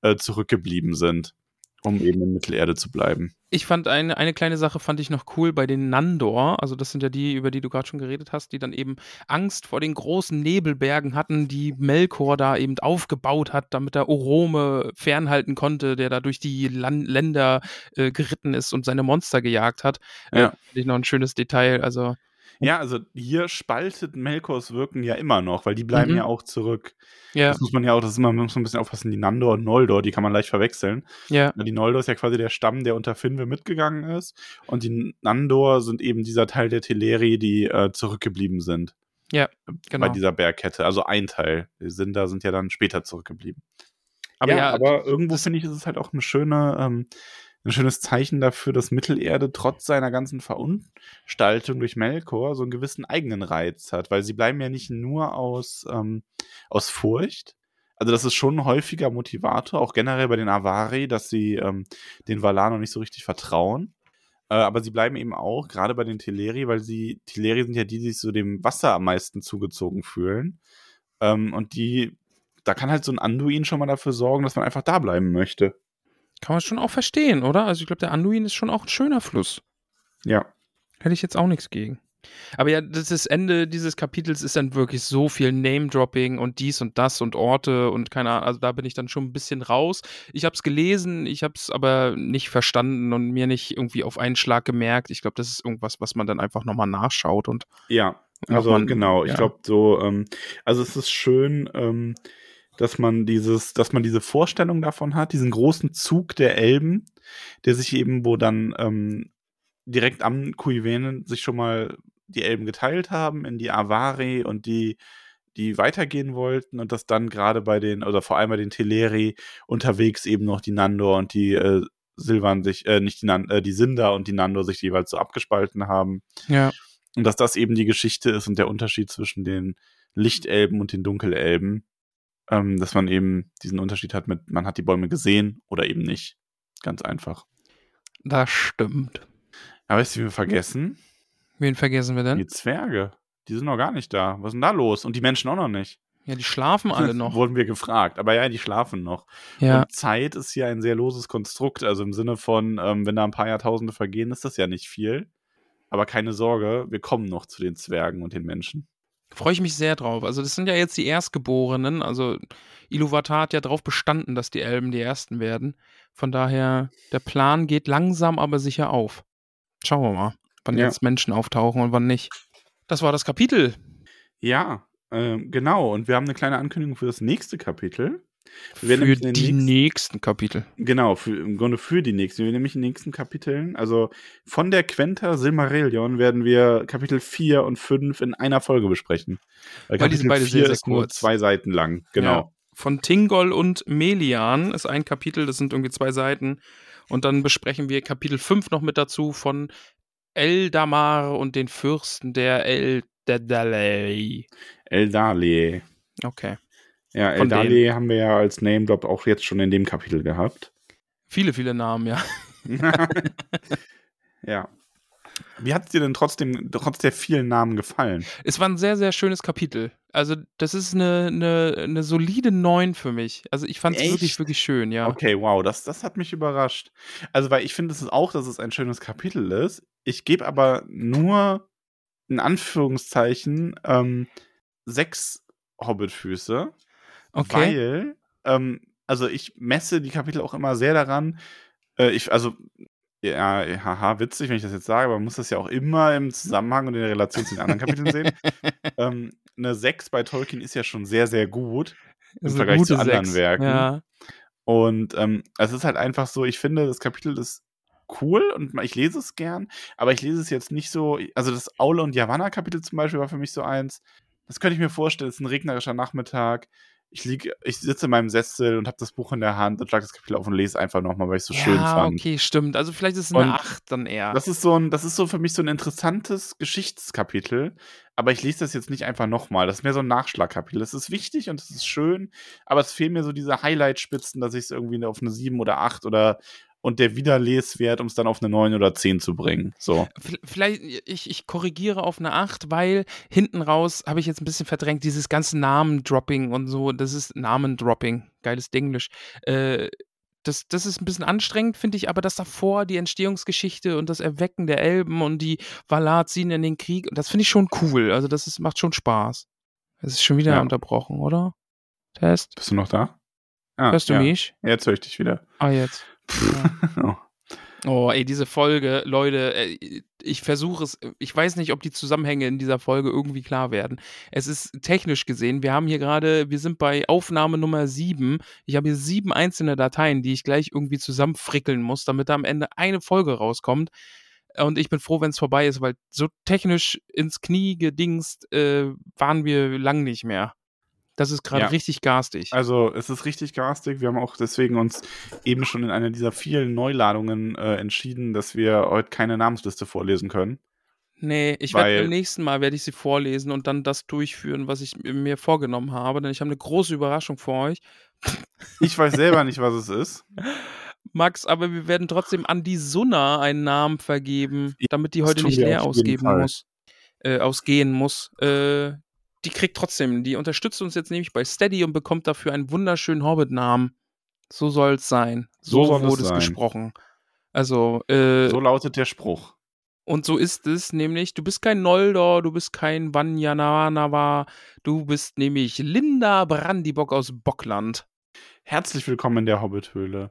äh, zurückgeblieben sind, um eben in Mittelerde zu bleiben. Ich fand eine, eine kleine Sache fand ich noch cool bei den Nandor. Also das sind ja die, über die du gerade schon geredet hast, die dann eben Angst vor den großen Nebelbergen hatten, die Melkor da eben aufgebaut hat, damit er Orome fernhalten konnte, der da durch die Lan Länder äh, geritten ist und seine Monster gejagt hat. Äh, Ja. fand ich noch ein schönes Detail. Also Ja, also hier spaltet Melkors Wirken ja immer noch, weil die bleiben Mhm. ja auch zurück. ja, Das muss man ja auch, das ist immer, man muss ein bisschen aufpassen, die Nandor und Noldor, die kann man leicht verwechseln. ja, Ja, Die Noldor ist ja quasi der Stamm, der unter Finwe mitgegangen ist. Und die Nandor sind eben dieser Teil der Teleri, die äh, zurückgeblieben sind. Ja, Bei genau. dieser Bergkette. Also ein Teil. Die Sinder sind ja dann später zurückgeblieben. Aber ja, aber irgendwo finde ich, ist es halt auch eine schöne, ähm, ein schönes Zeichen dafür, dass Mittelerde trotz seiner ganzen Verunstaltung durch Melkor so einen gewissen eigenen Reiz hat, weil sie bleiben ja nicht nur aus, ähm, aus Furcht. Also das ist schon ein häufiger Motivator, auch generell bei den Avari, dass sie ähm, den Valar noch nicht so richtig vertrauen. Äh, aber sie bleiben eben auch, gerade bei den Teleri, weil sie, Teleri sind ja die, die sich so dem Wasser am meisten zugezogen fühlen. Ähm, und die, da kann halt so ein Anduin schon mal dafür sorgen, dass man einfach da bleiben möchte. Kann man schon auch verstehen, oder? Also ich glaube, der Anduin ist schon auch ein schöner Fluss. Ja. Hätte ich jetzt auch nichts gegen. Aber ja, das, das Ende dieses Kapitels ist dann wirklich so viel Name-Dropping und dies und das und Orte und keine Ahnung. Also da bin ich dann schon ein bisschen raus. Ich habe es gelesen, ich habe es aber nicht verstanden und mir nicht irgendwie auf einen Schlag gemerkt. Ich glaube, das ist irgendwas, was man dann einfach nochmal nachschaut und Ja, also Nochmal- genau, ich ja. glaube so, ähm, also es ist schön, ähm, dass man dieses, dass man diese Vorstellung davon hat, diesen großen Zug der Elben, der sich eben, wo dann ähm, direkt am Kuivenen sich schon mal die Elben geteilt haben in die Avari und die, die weitergehen wollten und dass dann gerade bei den, oder vor allem bei den Teleri unterwegs eben noch die Nandor und die äh, Silvan sich, äh, nicht die, Nan äh, die Sinder und die Nandor sich jeweils so abgespalten haben. ja. Und dass das eben die Geschichte ist und der Unterschied zwischen den Lichtelben und den Dunkelelben. Ähm, dass man eben diesen Unterschied hat mit, man hat die Bäume gesehen oder eben nicht. Ganz einfach. Das stimmt. Aber weißt du, wie wir vergessen? Wen vergessen wir denn? Die Zwerge. Die sind noch gar nicht da. Was ist denn da los? Und die Menschen auch noch nicht. Ja, die schlafen alle <laughs> noch. Wurden wir gefragt. Aber ja, die schlafen noch. Ja, Und Zeit ist hier ein sehr loses Konstrukt. Also im Sinne von, ähm, wenn da ein paar Jahrtausende vergehen, ist das ja nicht viel. Aber keine Sorge, wir kommen noch zu den Zwergen und den Menschen. Freue ich mich sehr drauf. Also das sind ja jetzt die Erstgeborenen. Also Iluvatar hat ja darauf bestanden, dass die Elben die Ersten werden. Von daher, der Plan geht langsam, aber sicher auf. Schauen wir mal, wann Ja. jetzt Menschen auftauchen und wann nicht. Das war das Kapitel. Ja, ähm, genau. Und wir haben eine kleine Ankündigung für das nächste Kapitel. Für die nächsten- nächsten Kapitel. Genau, für, im Grunde für die nächsten. Wir nämlich in den nächsten Kapiteln, also von der Quenta Silmarillion werden wir Kapitel 4 und 5 in einer Folge besprechen. Weil, Weil die sind beide sehr, sehr kurz. zwei Seiten lang. Genau. Ja. Von Tingol und Melian ist ein Kapitel, das sind irgendwie zwei Seiten. Und dann besprechen wir Kapitel 5 noch mit dazu von Eldamar und den Fürsten der Eldadalei. Eldale. Okay. Ja, Von Eldale haben wir ja als Name Drop auch jetzt schon in dem Kapitel gehabt. Viele, viele Namen, ja. <laughs> ja. Wie hat es dir denn trotzdem, trotz der vielen Namen gefallen? Es war ein sehr, sehr schönes Kapitel. Also, das ist eine, eine, eine solide 9 für mich. Also, ich fand es wirklich, wirklich schön, ja. Okay, wow, das, das hat mich überrascht. Also, weil ich finde es ist auch, dass es ein schönes Kapitel ist. Ich gebe aber nur in Anführungszeichen ähm, sechs Hobbitfüße, Okay. weil, ähm, also ich messe die Kapitel auch immer sehr daran. Äh, ich, also, ja, haha, witzig, wenn ich das jetzt sage, aber man muss das ja auch immer im Zusammenhang und in der Relation zu den anderen Kapiteln sehen. <laughs> Ähm, eine 6 bei Tolkien ist ja schon sehr, sehr gut. Ist Vergleich zu anderen Sechs. Werken. Ja. Und ähm, es ist halt einfach so, ich finde, das Kapitel ist cool und ich lese es gern, aber ich lese es jetzt nicht so, also das Aule und Yavanna Kapitel zum Beispiel war für mich so eins, das könnte ich mir vorstellen, es ist ein regnerischer Nachmittag, ich lieg, ich sitze in meinem Sessel und habe das Buch in der Hand und schlag das Kapitel auf und lese einfach nochmal, weil ich es so schön ja, fand. okay, stimmt. Also vielleicht ist es eine Und 8 dann eher. Das ist so ein, das ist so für mich so ein interessantes Geschichtskapitel, aber ich lese das jetzt nicht einfach nochmal. Das ist mehr so ein Nachschlagkapitel. Das ist wichtig und es ist schön, aber es fehlen mir so diese Highlight-Spitzen, dass ich es irgendwie auf eine 7 oder 8 oder und der Wiederleswert, um es dann auf eine 9 oder 10 zu bringen. So. Vielleicht, ich, ich korrigiere auf eine 8, weil hinten raus habe ich jetzt ein bisschen verdrängt, dieses ganze Namendropping und so, das ist Namendropping, geiles Denglisch. Äh, das, das ist ein bisschen anstrengend, finde ich, aber das davor, die Entstehungsgeschichte und das Erwecken der Elben und die Valar ziehen in den Krieg, das finde ich schon cool. Also das ist, macht schon Spaß. Es ist schon wieder Ja. unterbrochen, oder? Test? Bist du noch da? Ah, Hörst du ja. mich? Jetzt höre ich dich wieder. Ah, jetzt. <laughs> Oh. Oh, ey, diese Folge, Leute, äh, ich versuche es, ich weiß nicht, ob die Zusammenhänge in dieser Folge irgendwie klar werden. Es ist technisch gesehen, wir haben hier gerade, wir sind bei Aufnahme Nummer 7. Ich habe hier sieben einzelne Dateien, die ich gleich irgendwie zusammenfrickeln muss, damit da am Ende eine Folge rauskommt. Und ich bin froh, wenn es vorbei ist, weil so technisch ins Knie gedingst äh, waren wir lang nicht mehr. Das ist gerade Ja. richtig garstig. Also, es ist richtig garstig. Wir haben auch deswegen uns eben schon in einer dieser vielen Neuladungen äh, entschieden, dass wir heute keine Namensliste vorlesen können. Nee, ich werde beim nächsten Mal werde ich sie vorlesen und dann das durchführen, was ich mir vorgenommen habe, denn ich habe eine große Überraschung für euch. <laughs> Ich weiß selber nicht, was es ist. Max, aber wir werden trotzdem an die Sunna einen Namen vergeben, damit die heute nicht leer ausgeben muss, äh, ausgehen muss. Äh, die kriegt trotzdem, die unterstützt uns jetzt nämlich bei Steady und bekommt dafür einen wunderschönen Hobbit-Namen. So soll es sein. So So, wurde es sein. gesprochen. Also, äh, So lautet der Spruch. Und so ist es nämlich, du bist kein Noldor, du bist kein Vanyanava, du bist nämlich Linda Brandibock aus Bockland. Herzlich willkommen in der Hobbithöhle.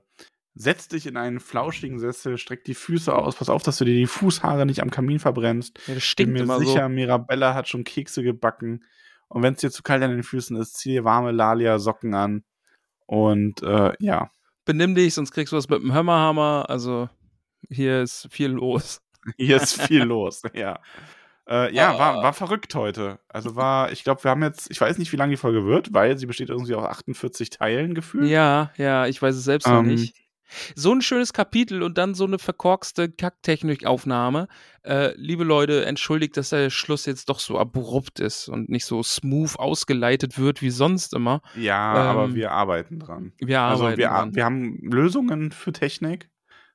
Setz dich in einen flauschigen Sessel, streck die Füße aus, pass auf, dass du dir die Fußhaare nicht am Kamin verbrennst. Ja, das Bin stinkt mir immer sicher, so. Mirabella hat schon Kekse gebacken. Und wenn es dir zu kalt an den Füßen ist, zieh dir warme Lalia-Socken an. Und äh, ja, Benimm dich, sonst kriegst du was mit dem Hammerhammer. Also, hier ist viel los. <laughs> hier ist viel los. <laughs> Ja, äh, ja war, Ah. war verrückt heute. Also war, ich glaube, wir haben jetzt, ich weiß nicht, wie lange die Folge wird, weil sie besteht irgendwie aus 48 Teilen gefühlt. Ja, ja, ich weiß es selbst noch Ähm. nicht. So ein schönes Kapitel und dann so eine verkorkste Kacktechnik-Aufnahme. Äh, liebe Leute, entschuldigt, dass der Schluss jetzt doch so abrupt ist und nicht so smooth ausgeleitet wird wie sonst immer. Ja, Ähm, aber wir arbeiten dran. Wir Also arbeiten wir, dran. wir haben Lösungen für Technik,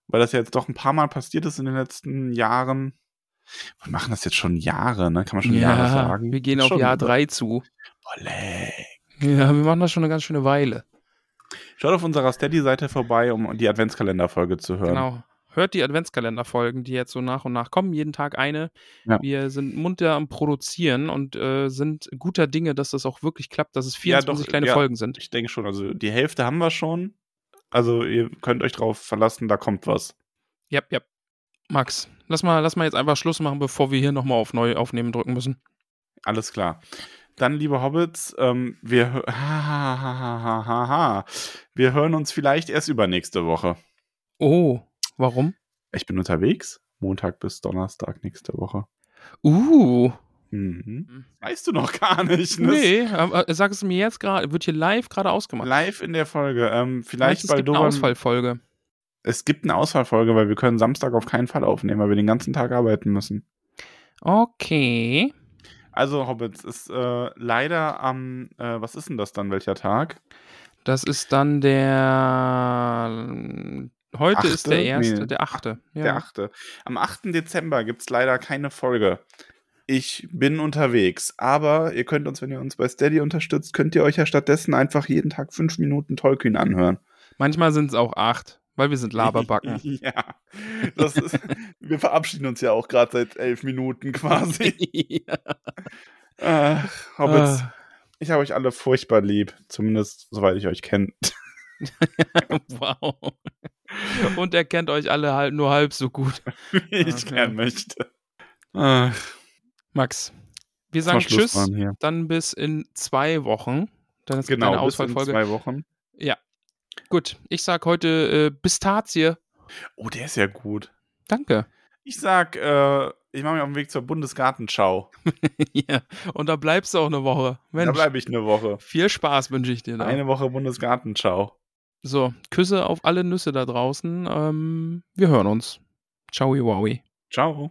weil das ja jetzt doch ein paar Mal passiert ist in den letzten Jahren. Wir machen das jetzt schon Jahre, ne? Kann man schon Jahre sagen. wir gehen auf schon- Jahr 3 zu. Boah, leck. Ja, wir machen das schon eine ganz schöne Weile. Schaut auf unserer Steady-Seite vorbei, um die Adventskalenderfolge zu hören. Genau. Hört die Adventskalenderfolgen, die jetzt so nach und nach kommen. Jeden Tag eine. Ja. Wir sind munter am Produzieren und äh, sind guter Dinge, dass das auch wirklich klappt, dass es Ja, 24 doch, kleine ja. Folgen sind. Ich denke schon, also die Hälfte haben wir schon. Also ihr könnt euch drauf verlassen, da kommt was. Ja, ja. Max, lass mal, lass mal jetzt einfach Schluss machen, bevor wir hier nochmal auf Neu aufnehmen drücken müssen. Alles klar. Dann, liebe Hobbits, ähm, wir, ha, ha, ha, ha, ha, ha, ha. wir hören uns vielleicht erst übernächste Woche. Oh, warum? Ich bin unterwegs. Montag bis Donnerstag nächste Woche. Uh. Mhm. Weißt du noch gar nicht. Ne? Nee, aber, äh, sag es mir jetzt gerade. Wird hier live gerade ausgemacht. Live in der Folge. Ähm, vielleicht du, weil es gibt eine Ausfallfolge. Es gibt eine Ausfallfolge, weil wir können Samstag auf keinen Fall aufnehmen, weil wir den ganzen Tag arbeiten müssen. Okay. Also, Hobbits, ist äh, leider am, äh, was ist denn das dann, welcher Tag? Das ist dann der. Heute ist Achte? der erste, Nee. der achte. Ja. Der 8. Am 8. Dezember gibt es leider keine Folge. Ich bin unterwegs, aber ihr könnt uns, wenn ihr uns bei Steady unterstützt, könnt ihr euch ja stattdessen einfach jeden Tag fünf Minuten Tolkien anhören. Manchmal sind es auch acht, weil wir sind Laberbacken. <laughs> ja, das ist, wir verabschieden uns ja auch gerade seit elf Minuten quasi. <laughs> ja. Ach, Hobbits, Ah, ich habe euch alle furchtbar lieb, zumindest soweit ich euch kenne. <laughs> wow. Und er kennt euch alle halt nur halb so gut. ich Okay. gern möchte. Ach, Max, wir sagen Tschüss, dann bis in zwei Wochen. Dann ist Genau, eine bis in Ausfallfolge. zwei Wochen. Gut, ich sag heute äh, Pistazie. Oh, der ist ja gut. Danke. Ich sag, äh, Ich mache mich auf den Weg zur Bundesgartenschau. <laughs> ja. Und da bleibst du auch eine Woche. Mensch, Da bleibe ich eine Woche. viel Spaß wünsche ich dir da. Eine Woche Bundesgartenschau. So, Küsse auf alle Nüsse da draußen. Ähm, wir hören uns. Ciao, wowie. Ciao.